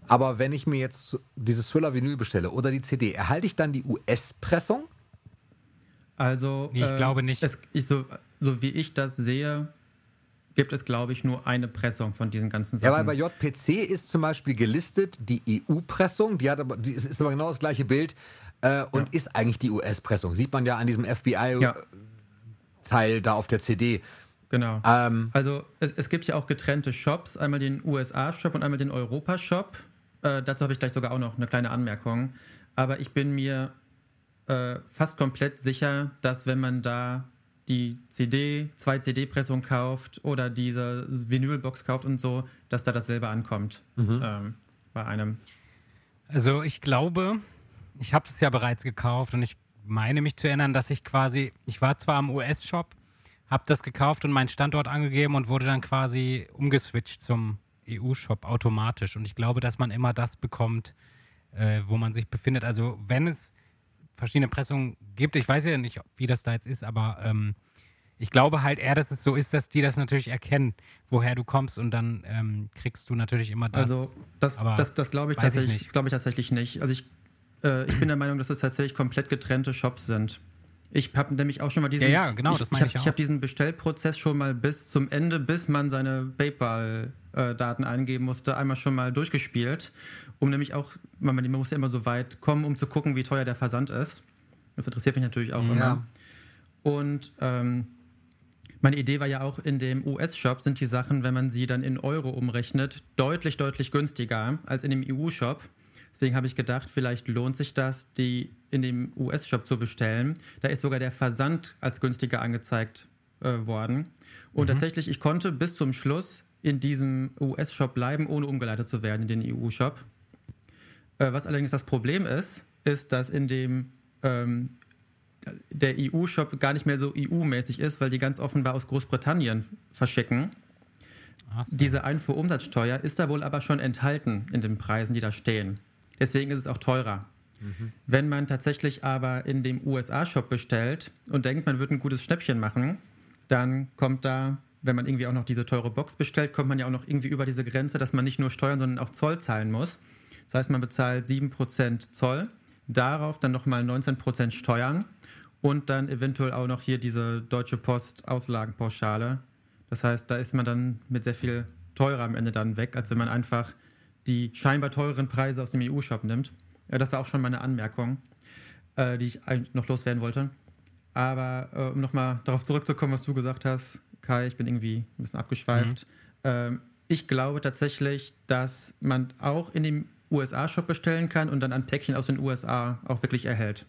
Aber wenn ich mir jetzt dieses Thriller Vinyl bestelle oder die CD, erhalte ich dann die US-Pressung? Also, Nee, ich glaube nicht. Es, ich, so, so wie ich das sehe, gibt es, glaube ich, nur eine Pressung von diesen ganzen Ja, Sachen. weil bei JPC ist zum Beispiel gelistet die EU-Pressung, die hat aber, die ist, ist aber genau das gleiche Bild äh, und ist eigentlich die US-Pressung. Sieht man ja an diesem FBI-Teil Ja. Da auf der CD. genau. Ähm, Also es, es gibt ja auch getrennte Shops, einmal den USA-Shop und einmal den Europa-Shop. Äh, dazu habe ich gleich sogar auch noch eine kleine Anmerkung. Aber ich bin mir äh, fast komplett sicher, dass wenn man da die CD, zwei CD-Pressung kauft oder diese Vinylbox kauft und so, dass da dasselbe ankommt ähm, bei einem. Also ich glaube, ich habe es ja bereits gekauft und ich meine mich zu erinnern, dass ich quasi, ich war zwar am US-Shop, habe das gekauft und meinen Standort angegeben und wurde dann quasi umgeswitcht zum EU-Shop automatisch. Und ich glaube, dass man immer das bekommt, äh, wo man sich befindet. Also wenn es verschiedene Pressungen gibt, ich weiß ja nicht, wie das da jetzt ist, aber ähm, ich glaube halt eher, dass es so ist, dass die das natürlich erkennen, woher du kommst und dann ähm, kriegst du natürlich immer das. Also das, das, das glaube ich, weiß ich tatsächlich- nicht. das glaube ich tatsächlich nicht. Also ich, äh, ich bin der Meinung, dass es tatsächlich komplett getrennte Shops sind. Ich habe nämlich auch schon mal diesen, Ja, ja, genau, ich, das meine ich ich hab diesen Bestellprozess schon mal bis zum Ende, bis man seine PayPal-Daten eingeben musste, einmal schon mal durchgespielt, um nämlich auch, man, man muss ja immer so weit kommen, um zu gucken, wie teuer der Versand ist. Das interessiert mich natürlich auch Ja. immer. Und ähm, meine Idee war ja auch, in dem US-Shop sind die Sachen, wenn man sie dann in Euro umrechnet, deutlich, deutlich günstiger als in dem EU-Shop. Deswegen habe ich gedacht, vielleicht lohnt sich das, die in dem US-Shop zu bestellen. Da ist sogar der Versand als günstiger angezeigt äh, worden. Und tatsächlich, ich konnte bis zum Schluss in diesem US-Shop bleiben, ohne umgeleitet zu werden in den EU-Shop. Äh, was allerdings das Problem ist, ist, dass in dem ähm, der EU-Shop gar nicht mehr so EU-mäßig ist, weil die ganz offenbar aus Großbritannien verschicken. So. Diese Einfuhrumsatzsteuer ist da wohl aber schon enthalten in den Preisen, die da stehen. Deswegen ist es auch teurer. Wenn man tatsächlich aber in dem USA-Shop bestellt und denkt, man wird ein gutes Schnäppchen machen, dann kommt da, wenn man irgendwie auch noch diese teure Box bestellt, kommt man ja auch noch irgendwie über diese Grenze, dass man nicht nur Steuern, sondern auch Zoll zahlen muss. Das heißt, man bezahlt 7% Zoll, darauf dann nochmal 19% Steuern und dann eventuell auch noch hier diese Deutsche Post Auslagenpauschale. Das heißt, da ist man dann mit sehr viel teurer am Ende dann weg, als wenn man einfach die scheinbar teureren Preise aus dem EU-Shop nimmt. Ja, das war auch schon meine Anmerkung, äh, die ich eigentlich noch loswerden wollte. Aber äh, um nochmal darauf zurückzukommen, was du gesagt hast, Kai, ich bin irgendwie ein bisschen abgeschweift. Ähm, ich glaube tatsächlich, dass man auch in dem USA-Shop bestellen kann und dann ein Päckchen aus den USA auch wirklich erhält.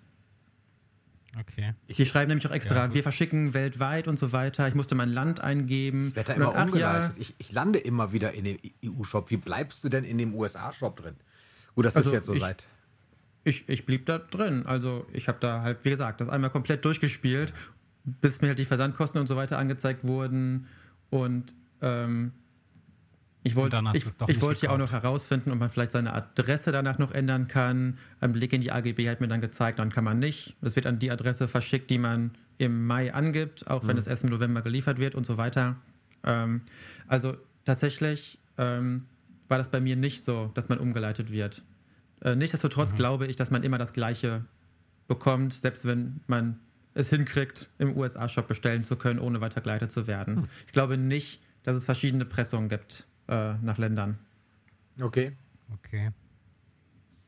Okay. Die schreiben nämlich auch extra, Ja, wir verschicken weltweit und so weiter. Ich musste mein Land eingeben. Ich werde da immer dann, umgeleitet. Ich, ich lande immer wieder in den EU-Shop. Wie bleibst du denn in dem USA-Shop drin? Gut, das Also ist jetzt so ich- seit. Ich, ich blieb da drin. Also ich habe da halt, wie gesagt, das einmal komplett durchgespielt, bis mir halt die Versandkosten und so weiter angezeigt wurden. Und ähm, ich wollte ich, es ich wollte ja auch noch herausfinden, ob man vielleicht seine Adresse danach noch ändern kann. Ein Blick in die AGB hat mir dann gezeigt, dann kann man nicht. Das wird an die Adresse verschickt, die man im Mai angibt, auch wenn es erst im November geliefert wird und so weiter. Ähm, also tatsächlich ähm, war das bei mir nicht so, dass man umgeleitet wird. Äh, nichtsdestotrotz glaube ich, dass man immer das Gleiche bekommt, selbst wenn man es hinkriegt, im USA-Shop bestellen zu können, ohne weitergeleitet zu werden. Ich glaube nicht, dass es verschiedene Pressungen gibt äh, nach Ländern. Okay. Okay.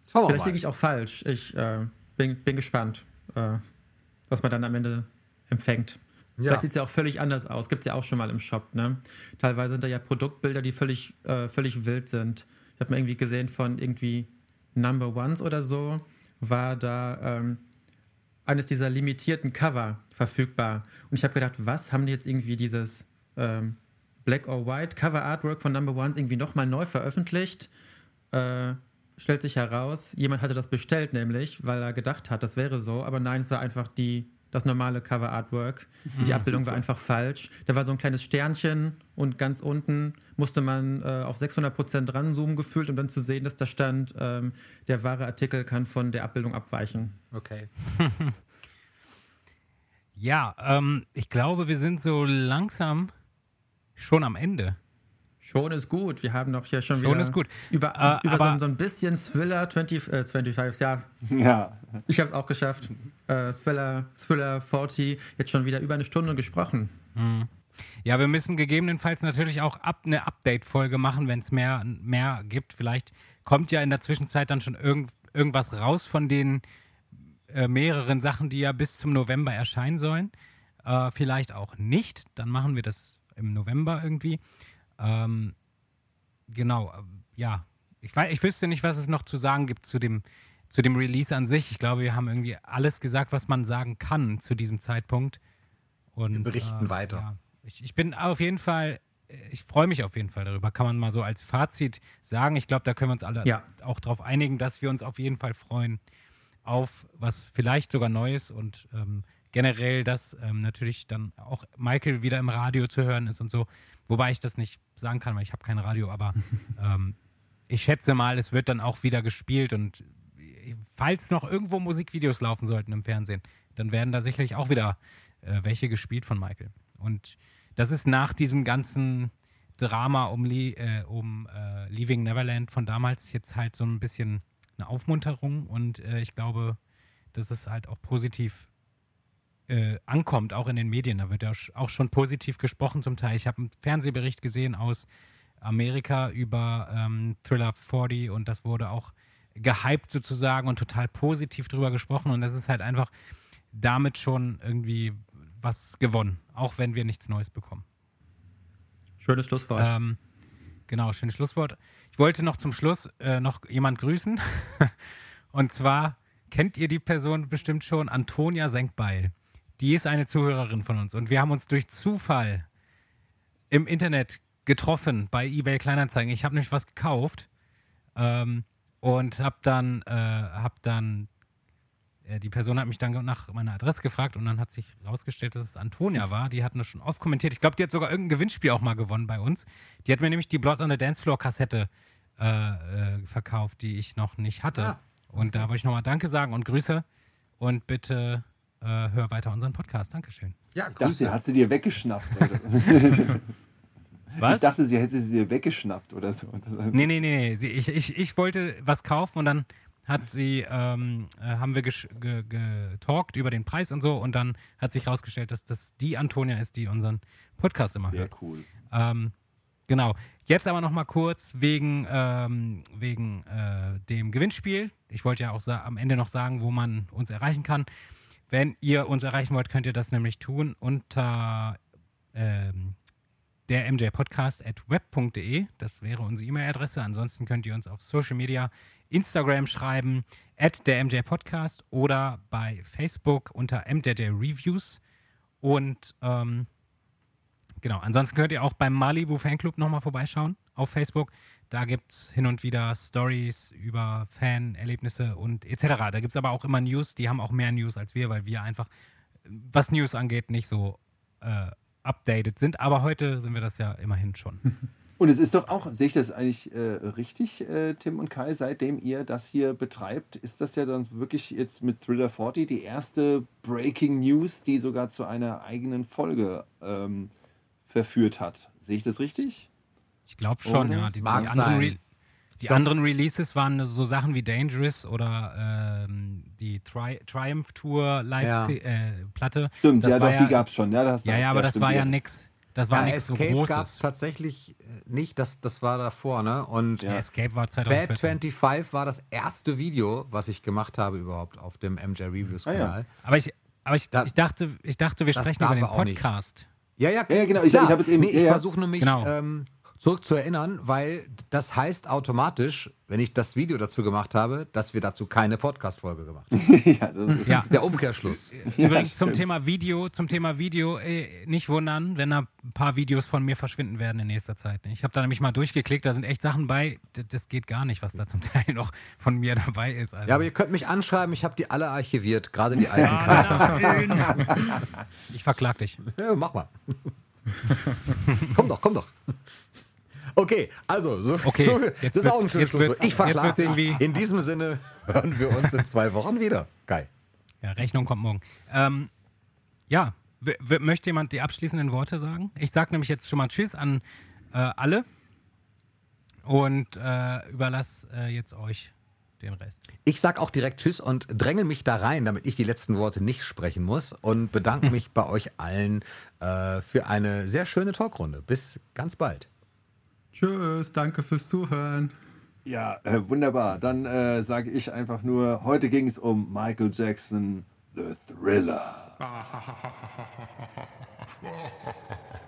Schauen wir Vielleicht liege ich auch falsch. Ich äh, bin, bin gespannt, äh, was man dann am Ende empfängt. Ja. Vielleicht sieht es ja auch völlig anders aus. Gibt es ja auch schon mal im Shop. Ne? Teilweise sind da ja Produktbilder, die völlig, äh, völlig wild sind. Ich habe mal irgendwie gesehen von irgendwie Number Ones oder so, war da ähm, eines dieser limitierten Cover verfügbar. Und ich habe gedacht, was haben die jetzt irgendwie dieses ähm, Black or White Cover Artwork von Number Ones irgendwie nochmal neu veröffentlicht? Äh, stellt sich heraus, jemand hatte das bestellt, nämlich, weil er gedacht hat, das wäre so, aber nein, es war einfach die, das normale Cover Artwork. Die Abbildung war einfach falsch. Da war so ein kleines Sternchen und ganz unten musste man äh, auf 600% ranzoomen gefühlt, um dann zu sehen, dass da stand, ähm, der wahre Artikel kann von der Abbildung abweichen. Okay. Ja, ähm, ich glaube, wir sind so langsam schon am Ende. Schon ist gut. Wir haben doch hier schon, Schon wieder ist gut. über, Äh, über so, so ein bisschen Thriller 20, äh, 25, ja, Ja, ich habe es auch geschafft. Äh, Thriller, Thriller 40, jetzt schon wieder über eine Stunde gesprochen. Ja, wir müssen gegebenenfalls natürlich auch ab, eine Update-Folge machen, wenn es mehr, mehr gibt. Vielleicht kommt ja in der Zwischenzeit dann schon irgend, irgendwas raus von den äh, mehreren Sachen, die ja bis zum November erscheinen sollen. Äh, vielleicht auch nicht. Dann machen wir das im November irgendwie. Ähm, genau, äh, ja. Ich, weiß, ich wüsste nicht, was es noch zu sagen gibt zu dem, zu dem Release an sich. Ich glaube, wir haben irgendwie alles gesagt, was man sagen kann zu diesem Zeitpunkt. Und, Wir berichten weiter. Ja, ich, ich bin auf jeden Fall, äh, ich freue mich auf jeden Fall darüber. Kann man mal so als Fazit sagen. Ich glaube, da können wir uns alle Ja. auch darauf einigen, dass wir uns auf jeden Fall freuen auf was vielleicht sogar Neues und ähm, generell, dass ähm, natürlich dann auch Michael wieder im Radio zu hören ist und so. Wobei ich das nicht sagen kann, weil ich habe kein Radio, aber ähm, ich schätze mal, es wird dann auch wieder gespielt und äh, falls noch irgendwo Musikvideos laufen sollten im Fernsehen, dann werden da sicherlich auch wieder äh, welche gespielt von Michael. Und das ist nach diesem ganzen Drama um, Lee, äh, um äh, Leaving Neverland von damals jetzt halt so ein bisschen eine Aufmunterung und äh, ich glaube, dass es halt auch positiv äh, ankommt, auch in den Medien. Da wird ja auch schon positiv gesprochen zum Teil. Ich habe einen Fernsehbericht gesehen aus Amerika über ähm, Thriller 40 und das wurde auch gehypt sozusagen und total positiv drüber gesprochen und das ist halt einfach damit schon irgendwie was gewonnen, auch wenn wir nichts Neues bekommen. Schönes Schlusswort. Ähm, genau, schönes Schlusswort. Ich wollte noch zum Schluss äh, noch jemand grüßen. Und zwar kennt ihr die Person bestimmt schon, Antonia Senkbeil. Die ist eine Zuhörerin von uns. Und wir haben uns durch Zufall im Internet getroffen bei eBay Kleinanzeigen. Ich habe nämlich was gekauft ähm, und habe dann, äh, hab dann äh, die Person hat mich dann nach meiner Adresse gefragt und dann hat sich herausgestellt, dass es Antonia war. Die hat das schon oft kommentiert. Ich glaube, die hat sogar irgendein Gewinnspiel auch mal gewonnen bei uns. Die hat mir nämlich die Blood on the Dance Floor Kassette äh, äh, verkauft, die ich noch nicht hatte. Ah, Und da wollte ich nochmal Danke sagen und Grüße und bitte äh, hör weiter unseren Podcast. Dankeschön. Ja, ich dachte, Grüße. hat sie dir weggeschnappt. Was? Ich dachte, sie hätte sie dir weggeschnappt oder so. Nee, nee, nee, nee. Sie, ich, ich, ich wollte was kaufen und dann hat sie, ähm, äh, haben wir getalkt über den Preis und so und dann hat sich herausgestellt, dass das die Antonia ist, die unseren Podcast immer Sehr hört. cool. Ähm, genau. Jetzt aber noch mal kurz wegen, ähm, wegen äh, dem Gewinnspiel. Ich wollte ja auch am Ende noch sagen, wo man uns erreichen kann. Wenn ihr uns erreichen wollt, könnt ihr das nämlich tun unter ähm, der mjpodcast. Das wäre unsere E-Mail-Adresse. Ansonsten könnt ihr uns auf Social Media, Instagram schreiben, at der mjpodcast oder bei Facebook unter mjj Reviews. Und ähm, genau, ansonsten könnt ihr auch beim Malibu Fanclub nochmal vorbeischauen auf Facebook. Da gibt es hin und wieder Stories über Fanerlebnisse und etc. Da gibt es aber auch immer News, die haben auch mehr News als wir, weil wir einfach, was News angeht, nicht so äh, updated sind. Aber heute sind wir das ja immerhin schon. Und es ist doch auch, sehe ich das eigentlich äh, richtig, äh, Tim und Kai, seitdem ihr das hier betreibt, ist das ja dann wirklich jetzt mit Thriller 40 die erste Breaking News, die sogar zu einer eigenen Folge ähm, verführt hat. Sehe ich das richtig? Ich glaube schon, Oh, ja. das Die, die, anderen, sein. Re die anderen Releases waren so Sachen wie Dangerous oder ähm, die Tri Triumph Tour Live-Platte. Ja. Stimmt, das ja, doch, die gab es schon. Ja, da hast du Ja, ja, aber das war ja nix. Das war Ja, nichts so Escape gab es Großes. tatsächlich äh, nicht, das, das war davor, ne? Und Ja, Escape war Bad 2014. 25 war das erste Video, was ich gemacht habe überhaupt auf dem MJ Reviews Ah, ja. Kanal. Aber ich, aber ich, Da- ich, dachte, ich dachte, wir Das sprechen über den auch nicht. Podcast. Ja, ja, Ja, ja, genau. Ich- ich eben- nee, ich ja, ja. versuche nur mich Genau. ähm, zurückzuerinnern, weil das heißt automatisch, wenn ich das Video dazu gemacht habe, dass wir dazu keine Podcast-Folge gemacht haben. ja, das ist, Ja. Der Umkehrschluss. Übrigens zum. Thema Video, zum Thema Video, äh, nicht wundern, wenn da ein paar Videos von mir verschwinden werden in nächster Zeit. Ich habe da nämlich mal durchgeklickt, da sind echt Sachen bei, das geht gar nicht, was da zum Teil noch von mir dabei ist. Also. Ja, aber ihr könnt mich anschreiben, ich habe die alle archiviert, gerade die alten nein. ich verklag dich. Ja, mach mal. komm doch, komm doch. Okay, also, so, Okay, so, das ist auch ein schönes Schlusswort. Ich verklag jetzt dich. In diesem Sinne hören wir uns in zwei Wochen wieder. Geil. Ja, Rechnung kommt morgen. Ähm, ja, möchte jemand die abschließenden Worte sagen? Ich sage nämlich jetzt schon mal Tschüss an äh, alle und äh, überlasse äh, jetzt euch den Rest. Ich sag auch direkt Tschüss und dränge mich da rein, damit ich die letzten Worte nicht sprechen muss und bedanke mich bei euch allen äh, für eine sehr schöne Talkrunde. Bis ganz bald. Tschüss, danke fürs Zuhören. ja äh, wunderbar. Dann äh, sage ich einfach nur, heute ging es um Michael Jackson, The Thriller.